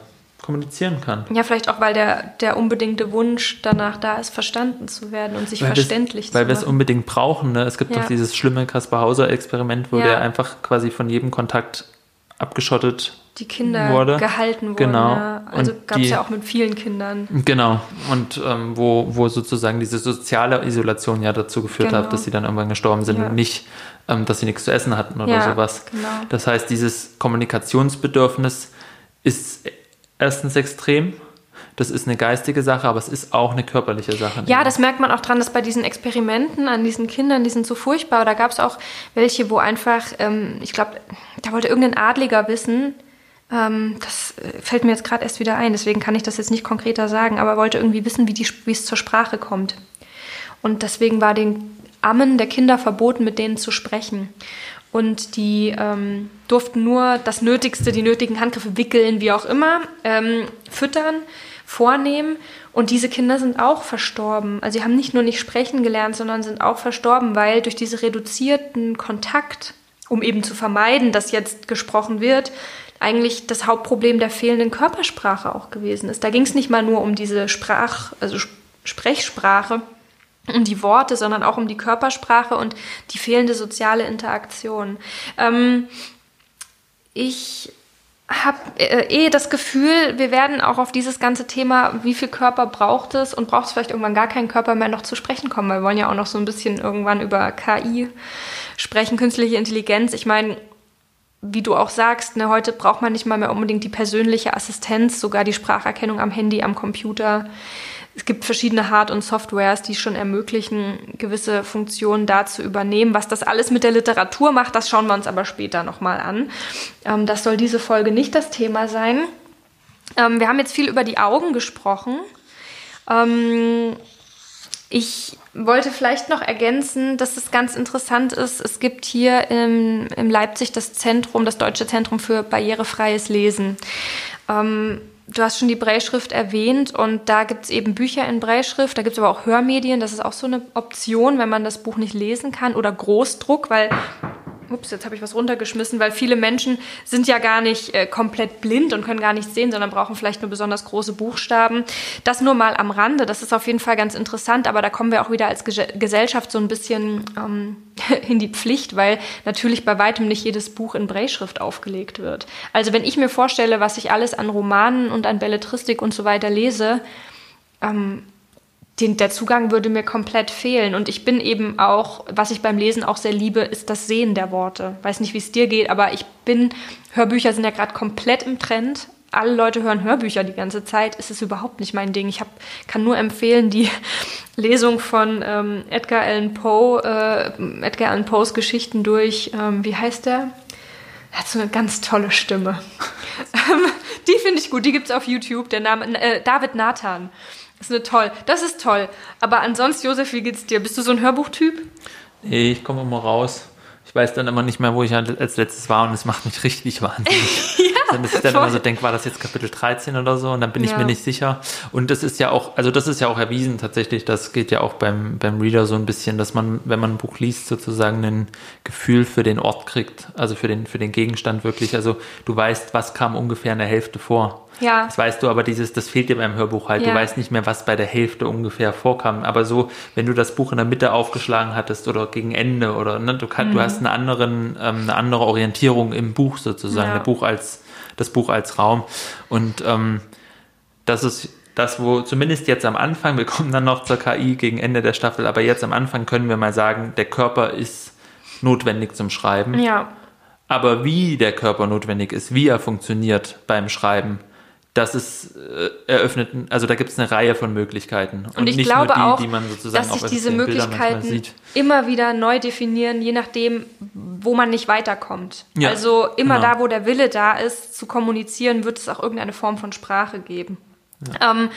kommunizieren kann. Ja, vielleicht auch, weil der, der unbedingte Wunsch danach da ist, verstanden zu werden und sich weil verständlich zu machen. Weil wir es unbedingt brauchen. Ne? Es gibt ja. doch dieses schlimme Kaspar Hauser-Experiment, wo ja. der einfach quasi von jedem Kontakt abgeschottet die Kinder wurde. gehalten wurden. Genau. Ja. Also gab es ja auch mit vielen Kindern. Genau. Und ähm, wo, wo sozusagen diese soziale Isolation ja dazu geführt genau. hat, dass sie dann irgendwann gestorben sind ja. und nicht, ähm, dass sie nichts zu essen hatten oder ja, sowas. Genau. Das heißt, dieses Kommunikationsbedürfnis ist erstens extrem das ist eine geistige Sache, aber es ist auch eine körperliche Sache. Ja, das merkt man auch dran, dass bei diesen Experimenten an diesen Kindern, die sind so furchtbar. Da gab es auch welche, wo einfach, ähm, ich glaube, da wollte irgendein Adliger wissen, ähm, das äh, fällt mir jetzt gerade erst wieder ein, deswegen kann ich das jetzt nicht konkreter sagen, aber wollte irgendwie wissen, wie, es zur Sprache kommt. Und deswegen war den Ammen der Kinder verboten, mit denen zu sprechen. Und die ähm, durften nur das Nötigste, die nötigen Handgriffe wickeln, wie auch immer, ähm, füttern vornehmen. Und diese Kinder sind auch verstorben. Also sie haben nicht nur nicht sprechen gelernt, sondern sind auch verstorben, weil durch diese reduzierten Kontakt, um eben zu vermeiden, dass jetzt gesprochen wird, eigentlich das Hauptproblem der fehlenden Körpersprache auch gewesen ist. Da ging es nicht mal nur um diese Sprach, also Sprechsprache, um die Worte, sondern auch um die Körpersprache und die fehlende soziale Interaktion. Ähm, ich habe äh, eh das Gefühl, wir werden auch auf dieses ganze Thema, wie viel Körper braucht es und braucht es vielleicht irgendwann gar keinen Körper mehr noch zu sprechen kommen. Weil wir wollen ja auch noch so ein bisschen irgendwann über KI sprechen, künstliche Intelligenz. Ich meine, wie du auch sagst, ne, heute braucht man nicht mal mehr unbedingt die persönliche Assistenz, sogar die Spracherkennung am Handy, am Computer. Es gibt verschiedene Hard- und Softwares, die schon ermöglichen, gewisse Funktionen da zu übernehmen. Was das alles mit der Literatur macht, das schauen wir uns aber später nochmal an. Ähm, das soll diese Folge nicht das Thema sein. Ähm, wir haben jetzt viel über die Augen gesprochen. Ähm, ich wollte vielleicht noch ergänzen, dass es ganz interessant ist. Es gibt hier im, im Leipzig das Zentrum, das Deutsche Zentrum für barrierefreies Lesen. Ähm, Du hast schon die Brailleschrift erwähnt und da gibt es eben Bücher in Brailleschrift, da gibt es aber auch Hörmedien, das ist auch so eine Option, wenn man das Buch nicht lesen kann oder Großdruck, weil ups, jetzt habe ich was runtergeschmissen, weil viele Menschen sind ja gar nicht äh, komplett blind und können gar nichts sehen, sondern brauchen vielleicht nur besonders große Buchstaben. Das nur mal am Rande, das ist auf jeden Fall ganz interessant, aber da kommen wir auch wieder als Ge Gesellschaft so ein bisschen ähm, in die Pflicht, weil natürlich bei weitem nicht jedes Buch in Breitschrift aufgelegt wird. Also wenn ich mir vorstelle, was ich alles an Romanen und an Belletristik und so weiter lese, ähm, den, der Zugang würde mir komplett fehlen. Und ich bin eben auch, was ich beim Lesen auch sehr liebe, ist das Sehen der Worte. Weiß nicht, wie es dir geht, aber ich bin, Hörbücher sind ja gerade komplett im Trend. Alle Leute hören Hörbücher die ganze Zeit. Es ist überhaupt nicht mein Ding. Ich hab, kann nur empfehlen, die Lesung von ähm, Edgar Allan Poe, äh, Edgar Allan Poes Geschichten durch, ähm, wie heißt der? Er hat so eine ganz tolle Stimme. die finde ich gut, die gibt es auf YouTube. Der Name, äh, David Nathan. Das ist eine toll. Das ist toll. Aber ansonsten, Josef, wie geht's dir? Bist du so ein Hörbuchtyp? Nee, ich komme immer raus. Ich weiß dann immer nicht mehr, wo ich als letztes war und es macht mich richtig wahnsinnig. ja, dass ich dann immer so denke, war das jetzt Kapitel 13 oder so und dann bin ja. ich mir nicht sicher. Und das ist ja auch, also das ist ja auch erwiesen tatsächlich, das geht ja auch beim, beim Reader so ein bisschen, dass man, wenn man ein Buch liest, sozusagen ein Gefühl für den Ort kriegt, also für den, für den Gegenstand wirklich. Also du weißt, was kam ungefähr in der Hälfte vor. Ja. Das weißt du, aber dieses, das fehlt dir beim Hörbuch halt. Ja. Du weißt nicht mehr, was bei der Hälfte ungefähr vorkam. Aber so, wenn du das Buch in der Mitte aufgeschlagen hattest oder gegen Ende oder ne, du, kann, mhm. du hast eine, anderen, ähm, eine andere Orientierung im Buch sozusagen, ja. Buch als, das Buch als Raum. Und ähm, das ist das, wo zumindest jetzt am Anfang, wir kommen dann noch zur KI gegen Ende der Staffel, aber jetzt am Anfang können wir mal sagen, der Körper ist notwendig zum Schreiben. Ja. Aber wie der Körper notwendig ist, wie er funktioniert beim Schreiben, das ist äh, eröffnet, also da gibt es eine Reihe von Möglichkeiten. Und, und ich glaube die, auch, die dass sich diese Möglichkeiten immer wieder neu definieren, je nachdem, wo man nicht weiterkommt. Ja, also immer genau. da, wo der Wille da ist, zu kommunizieren, wird es auch irgendeine Form von Sprache geben. Ja. Ähm,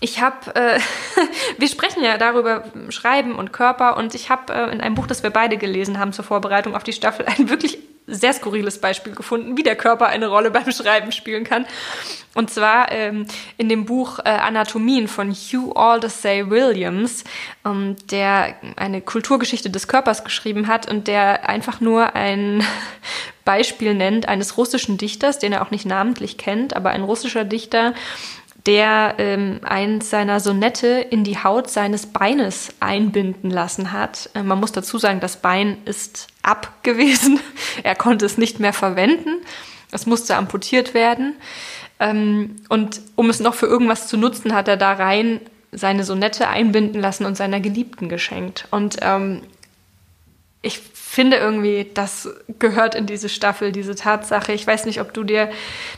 ich habe, äh, wir sprechen ja darüber Schreiben und Körper und ich habe äh, in einem Buch, das wir beide gelesen haben zur Vorbereitung auf die Staffel, ein wirklich sehr skurriles Beispiel gefunden, wie der Körper eine Rolle beim Schreiben spielen kann. Und zwar ähm, in dem Buch äh, Anatomien von Hugh Aldersay Williams, ähm, der eine Kulturgeschichte des Körpers geschrieben hat und der einfach nur ein Beispiel nennt eines russischen Dichters, den er auch nicht namentlich kennt, aber ein russischer Dichter, der ähm, eins seiner Sonette in die Haut seines Beines einbinden lassen hat. Äh, man muss dazu sagen, das Bein ist ab gewesen. er konnte es nicht mehr verwenden. Es musste amputiert werden. Ähm, und um es noch für irgendwas zu nutzen, hat er da rein seine Sonette einbinden lassen und seiner Geliebten geschenkt. Und ähm, ich finde irgendwie, das gehört in diese Staffel, diese Tatsache. Ich weiß nicht, ob du dir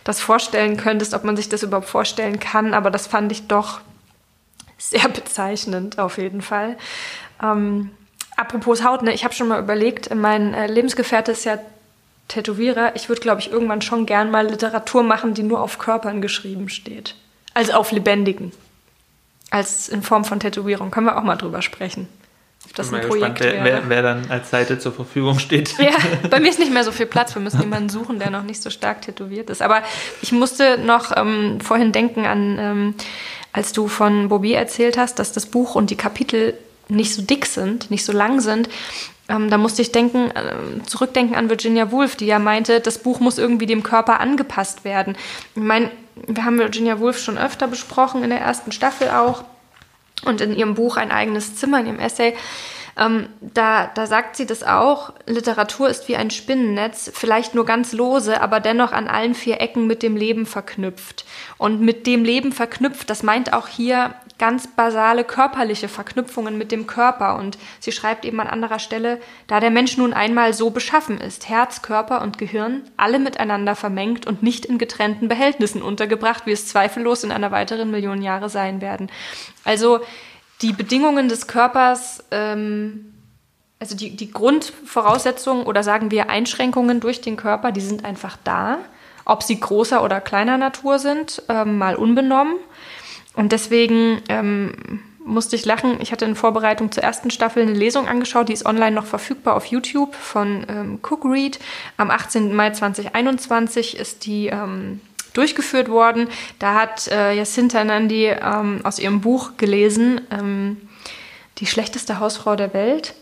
das vorstellen könntest, ob man sich das überhaupt vorstellen kann, aber das fand ich doch sehr bezeichnend auf jeden Fall. Ähm, apropos Haut, ne, ich habe schon mal überlegt, mein äh, Lebensgefährte ist ja Tätowierer. Ich würde, glaube ich, irgendwann schon gern mal Literatur machen, die nur auf Körpern geschrieben steht. Also auf lebendigen. Als in Form von Tätowierung. Können wir auch mal drüber sprechen das ein Projekt gespannt, wer, wer, wer, dann als Seite zur Verfügung steht. Ja, bei mir ist nicht mehr so viel Platz. Wir müssen jemanden suchen, der noch nicht so stark tätowiert ist. Aber ich musste noch ähm, vorhin denken an, ähm, als du von Bobby erzählt hast, dass das Buch und die Kapitel nicht so dick sind, nicht so lang sind. Ähm, da musste ich denken, äh, zurückdenken an Virginia Woolf, die ja meinte, das Buch muss irgendwie dem Körper angepasst werden. Ich meine, wir haben Virginia Woolf schon öfter besprochen, in der ersten Staffel auch und in ihrem Buch ein eigenes Zimmer, in ihrem Essay. Ähm, da, da sagt sie das auch, Literatur ist wie ein Spinnennetz, vielleicht nur ganz lose, aber dennoch an allen vier Ecken mit dem Leben verknüpft. Und mit dem Leben verknüpft, das meint auch hier ganz basale körperliche Verknüpfungen mit dem Körper. Und sie schreibt eben an anderer Stelle, da der Mensch nun einmal so beschaffen ist, Herz, Körper und Gehirn, alle miteinander vermengt und nicht in getrennten Behältnissen untergebracht, wie es zweifellos in einer weiteren Million Jahre sein werden. Also die Bedingungen des Körpers, ähm, also die, die Grundvoraussetzungen oder sagen wir Einschränkungen durch den Körper, die sind einfach da. Ob sie großer oder kleiner Natur sind, ähm, mal unbenommen. Und deswegen ähm, musste ich lachen. Ich hatte in Vorbereitung zur ersten Staffel eine Lesung angeschaut, die ist online noch verfügbar auf YouTube von ähm, Cook Read. Am 18. Mai 2021 ist die ähm, durchgeführt worden. Da hat äh, Jacinta Nandi ähm, aus ihrem Buch gelesen, ähm, Die schlechteste Hausfrau der Welt.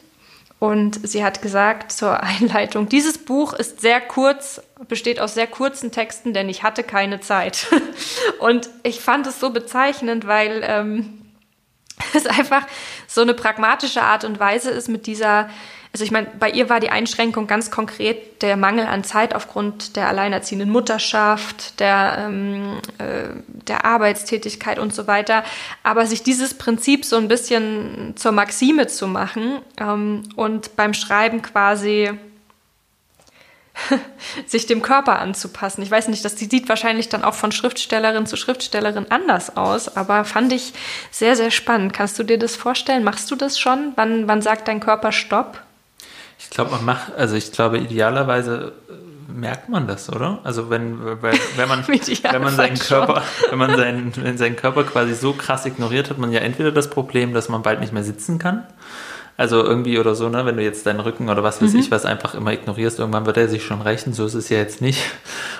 Und sie hat gesagt zur Einleitung, dieses Buch ist sehr kurz, besteht aus sehr kurzen Texten, denn ich hatte keine Zeit. Und ich fand es so bezeichnend, weil ähm, es einfach so eine pragmatische Art und Weise ist mit dieser also ich meine, bei ihr war die Einschränkung ganz konkret der Mangel an Zeit aufgrund der alleinerziehenden Mutterschaft, der, ähm, äh, der Arbeitstätigkeit und so weiter. Aber sich dieses Prinzip so ein bisschen zur Maxime zu machen ähm, und beim Schreiben quasi sich dem Körper anzupassen. Ich weiß nicht, das sieht wahrscheinlich dann auch von Schriftstellerin zu Schriftstellerin anders aus, aber fand ich sehr, sehr spannend. Kannst du dir das vorstellen? Machst du das schon? Wann, wann sagt dein Körper Stopp? Ich glaube, man macht, also ich glaube, idealerweise äh, merkt man das, oder? Also wenn, wenn, wenn man, wenn man seinen Körper, wenn man seinen, wenn seinen Körper quasi so krass ignoriert, hat man ja entweder das Problem, dass man bald nicht mehr sitzen kann. Also irgendwie oder so, ne, wenn du jetzt deinen Rücken oder was weiß mhm. ich was einfach immer ignorierst, irgendwann wird er sich schon rächen, so ist es ja jetzt nicht.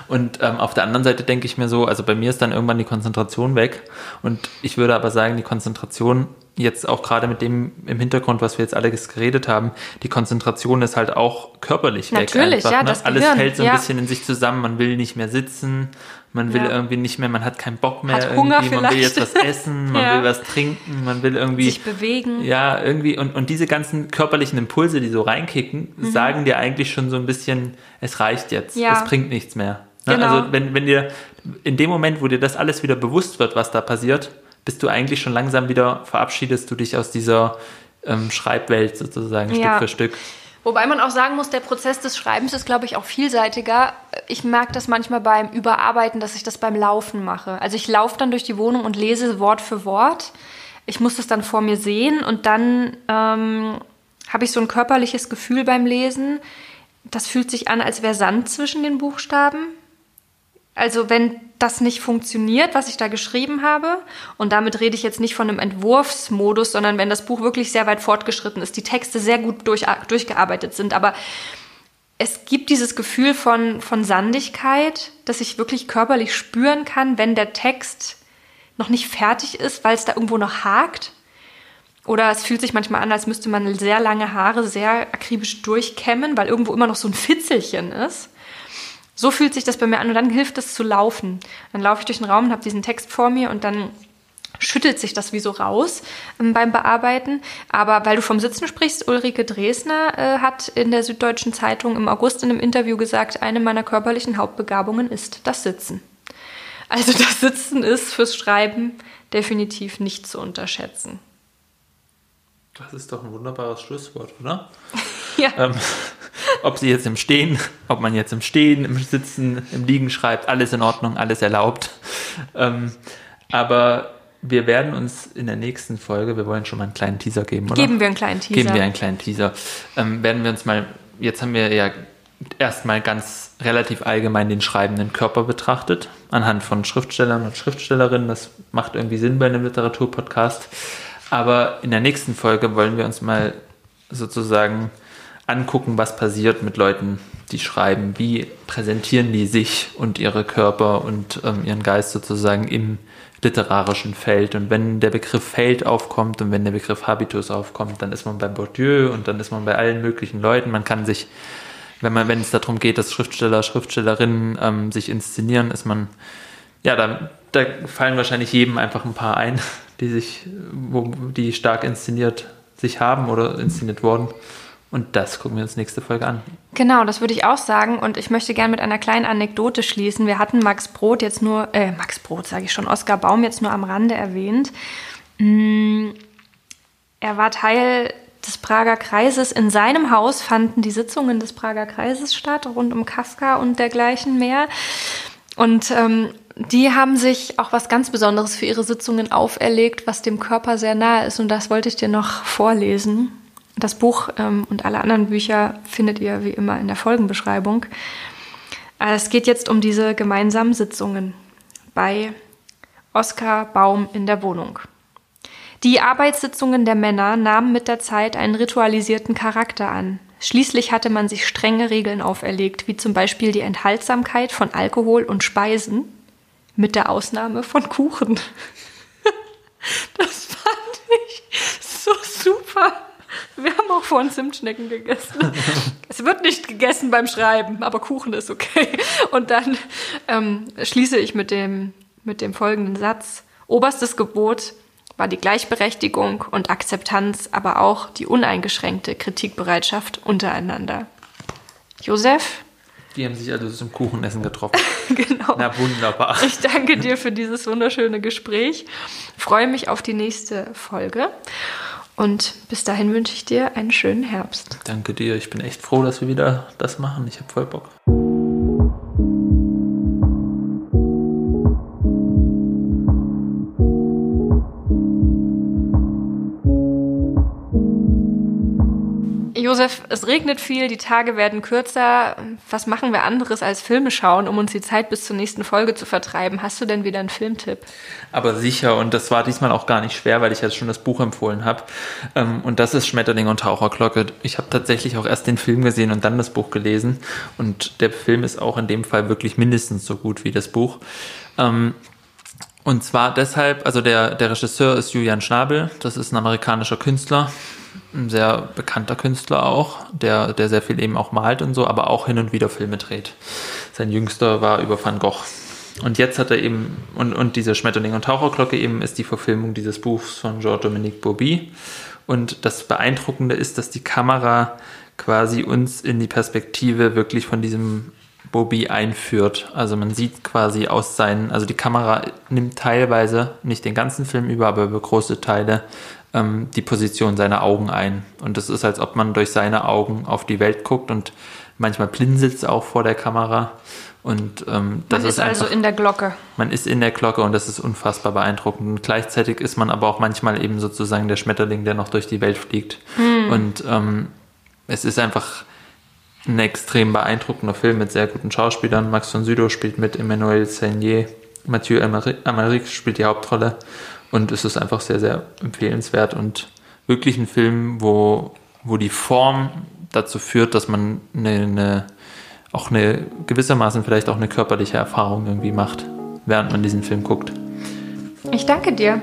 Und ähm, auf der anderen Seite denke ich mir so, also bei mir ist dann irgendwann die Konzentration weg. Und ich würde aber sagen, die Konzentration jetzt auch gerade mit dem im Hintergrund, was wir jetzt alle geredet haben, die Konzentration ist halt auch körperlich Natürlich, weg. Natürlich, ja, ne? das Alles Gehirn, fällt so ein ja. bisschen in sich zusammen. Man will nicht mehr sitzen, man will ja. irgendwie nicht mehr, man hat keinen Bock mehr hat irgendwie, man vielleicht. will jetzt was essen, man Ja. will was trinken, man will irgendwie Sich bewegen. ja, irgendwie, und, und diese ganzen körperlichen Impulse, die so reinkicken, sagen dir eigentlich schon so ein bisschen, es reicht jetzt, Mhm. Ja. es bringt nichts mehr. Ne? Genau. Also wenn, wenn dir in dem Moment, wo dir das alles wieder bewusst wird, was da passiert, bist du eigentlich schon langsam wieder, verabschiedest du dich aus dieser ähm, Schreibwelt sozusagen. Stück für Stück. Wobei man auch sagen muss, der Prozess des Schreibens ist, glaube ich, auch vielseitiger. Ich merke das manchmal beim Überarbeiten, dass ich das beim Laufen mache. Also ich laufe dann durch die Wohnung und lese Wort für Wort. Ich muss das dann vor mir sehen und dann ähm, habe ich so ein körperliches Gefühl beim Lesen. Das fühlt sich an, als wäre Sand zwischen den Buchstaben. Also wenn das nicht funktioniert, was ich da geschrieben habe, und damit rede ich jetzt nicht von einem Entwurfsmodus, sondern wenn das Buch wirklich sehr weit fortgeschritten ist, die Texte sehr gut durch, durchgearbeitet sind, aber es gibt dieses Gefühl von, von Sandigkeit, das ich wirklich körperlich spüren kann, wenn der Text noch nicht fertig ist, weil es da irgendwo noch hakt. Oder es fühlt sich manchmal an, als müsste man sehr lange Haare sehr akribisch durchkämmen, weil irgendwo immer noch so ein Fitzelchen ist. So fühlt sich das bei mir an und dann hilft es zu laufen. Dann laufe ich durch den Raum und habe diesen Text vor mir und dann schüttelt sich das wie so raus ähm, beim Bearbeiten. Aber weil du vom Sitzen sprichst, Ulrike Dresner äh, hat in der Süddeutschen Zeitung im August in einem Interview gesagt, eine meiner körperlichen Hauptbegabungen ist das Sitzen. Also das Sitzen ist fürs Schreiben definitiv nicht zu unterschätzen. Das ist doch ein wunderbares Schlusswort, oder? Ja. Ähm, ob sie jetzt im Stehen, ob man jetzt im Stehen, im Sitzen, im Liegen schreibt, alles in Ordnung, alles erlaubt. Ähm, aber wir werden uns in der nächsten Folge, wir wollen schon mal einen kleinen Teaser geben, oder? Geben wir einen kleinen Teaser. Geben wir einen kleinen Teaser. Ähm, werden wir uns mal, jetzt haben wir ja erstmal ganz relativ allgemein den schreibenden Körper betrachtet, anhand von Schriftstellern und Schriftstellerinnen. Das macht irgendwie Sinn bei einem Literaturpodcast. Aber in der nächsten Folge wollen wir uns mal sozusagen angucken, was passiert mit Leuten, die schreiben. Wie präsentieren die sich und ihre Körper und ähm, ihren Geist sozusagen im literarischen Feld. Und wenn der Begriff Feld aufkommt und wenn der Begriff Habitus aufkommt, dann ist man bei Bourdieu und dann ist man bei allen möglichen Leuten. Man kann sich, wenn man, wenn es darum geht, dass Schriftsteller, Schriftstellerinnen ähm, sich inszenieren, ist man, ja, da, da fallen wahrscheinlich jedem einfach ein paar ein, die sich, wo, die stark inszeniert sich haben oder inszeniert wurden. Und das gucken wir uns nächste Folge an. Genau, das würde ich auch sagen. Und ich möchte gerne mit einer kleinen Anekdote schließen. Wir hatten Max Brot jetzt nur, äh, Max Brot sage ich schon, Oskar Baum jetzt nur am Rande erwähnt. Mm, er war Teil des Prager Kreises. In seinem Haus fanden die Sitzungen des Prager Kreises statt, rund um Kaska und dergleichen mehr. Und ähm, die haben sich auch was ganz Besonderes für ihre Sitzungen auferlegt, was dem Körper sehr nahe ist. Und das wollte ich dir noch vorlesen. Das Buch ähm, und alle anderen Bücher findet ihr wie immer in der Folgenbeschreibung. Äh, es geht jetzt um diese gemeinsamen Sitzungen bei Oskar Baum in der Wohnung. Die Arbeitssitzungen der Männer nahmen mit der Zeit einen ritualisierten Charakter an. Schließlich hatte man sich strenge Regeln auferlegt, wie zum Beispiel die Enthaltsamkeit von Alkohol und Speisen, mit der Ausnahme von Kuchen. Das fand ich so super. Wir haben auch vorhin Zimtschnecken gegessen. es wird nicht gegessen beim Schreiben, aber Kuchen ist okay. Und dann ähm, schließe ich mit dem, mit dem folgenden Satz. Oberstes Gebot war die Gleichberechtigung und Akzeptanz, aber auch die uneingeschränkte Kritikbereitschaft untereinander. Josef? Die haben sich also zum Kuchenessen getroffen. genau. Na wunderbar. Ich danke dir für dieses wunderschöne Gespräch. Freue mich auf die nächste Folge. Und bis dahin wünsche ich dir einen schönen Herbst. Danke dir. Ich bin echt froh, dass wir wieder das machen. Ich habe voll Bock. Josef, es regnet viel, die Tage werden kürzer. Was machen wir anderes als Filme schauen, um uns die Zeit bis zur nächsten Folge zu vertreiben? Hast du denn wieder einen Filmtipp? Aber sicher, und das war diesmal auch gar nicht schwer, weil ich jetzt schon das Buch empfohlen habe. Ähm, und das ist Schmetterling und Taucherglocke. Ich habe tatsächlich auch erst den Film gesehen und dann das Buch gelesen. Und der Film ist auch in dem Fall wirklich mindestens so gut wie das Buch. Ähm, und zwar deshalb, also der, der Regisseur ist Julian Schnabel, das ist ein amerikanischer Künstler, ein sehr bekannter Künstler auch, der, der sehr viel eben auch malt und so, aber auch hin und wieder Filme dreht. Sein jüngster war über Van Gogh. Und jetzt hat er eben, und, und diese Schmetterling und Taucherglocke eben ist die Verfilmung dieses Buchs von Jean-Dominique Bobby. Und das Beeindruckende ist, dass die Kamera quasi uns in die Perspektive wirklich von diesem Bobby einführt. Also man sieht quasi aus seinen, also die Kamera nimmt teilweise, nicht den ganzen Film über, aber über große Teile, ähm, die Position seiner Augen ein. Und das ist, als ob man durch seine Augen auf die Welt guckt und manchmal blinzelt es auch vor der Kamera. Und ähm, das man ist, ist also einfach, in der Glocke. Man ist in der Glocke und das ist unfassbar beeindruckend. Und gleichzeitig ist man aber auch manchmal eben sozusagen der Schmetterling, der noch durch die Welt fliegt. Hm. Und ähm, es ist einfach ein extrem beeindruckender Film mit sehr guten Schauspielern. Max von Sydow spielt mit, Emmanuel Seigné, Mathieu Amaric spielt die Hauptrolle und es ist einfach sehr, sehr empfehlenswert und wirklich ein Film, wo, wo die Form dazu führt, dass man eine, eine, auch eine gewissermaßen vielleicht auch eine körperliche Erfahrung irgendwie macht, während man diesen Film guckt. Ich danke dir.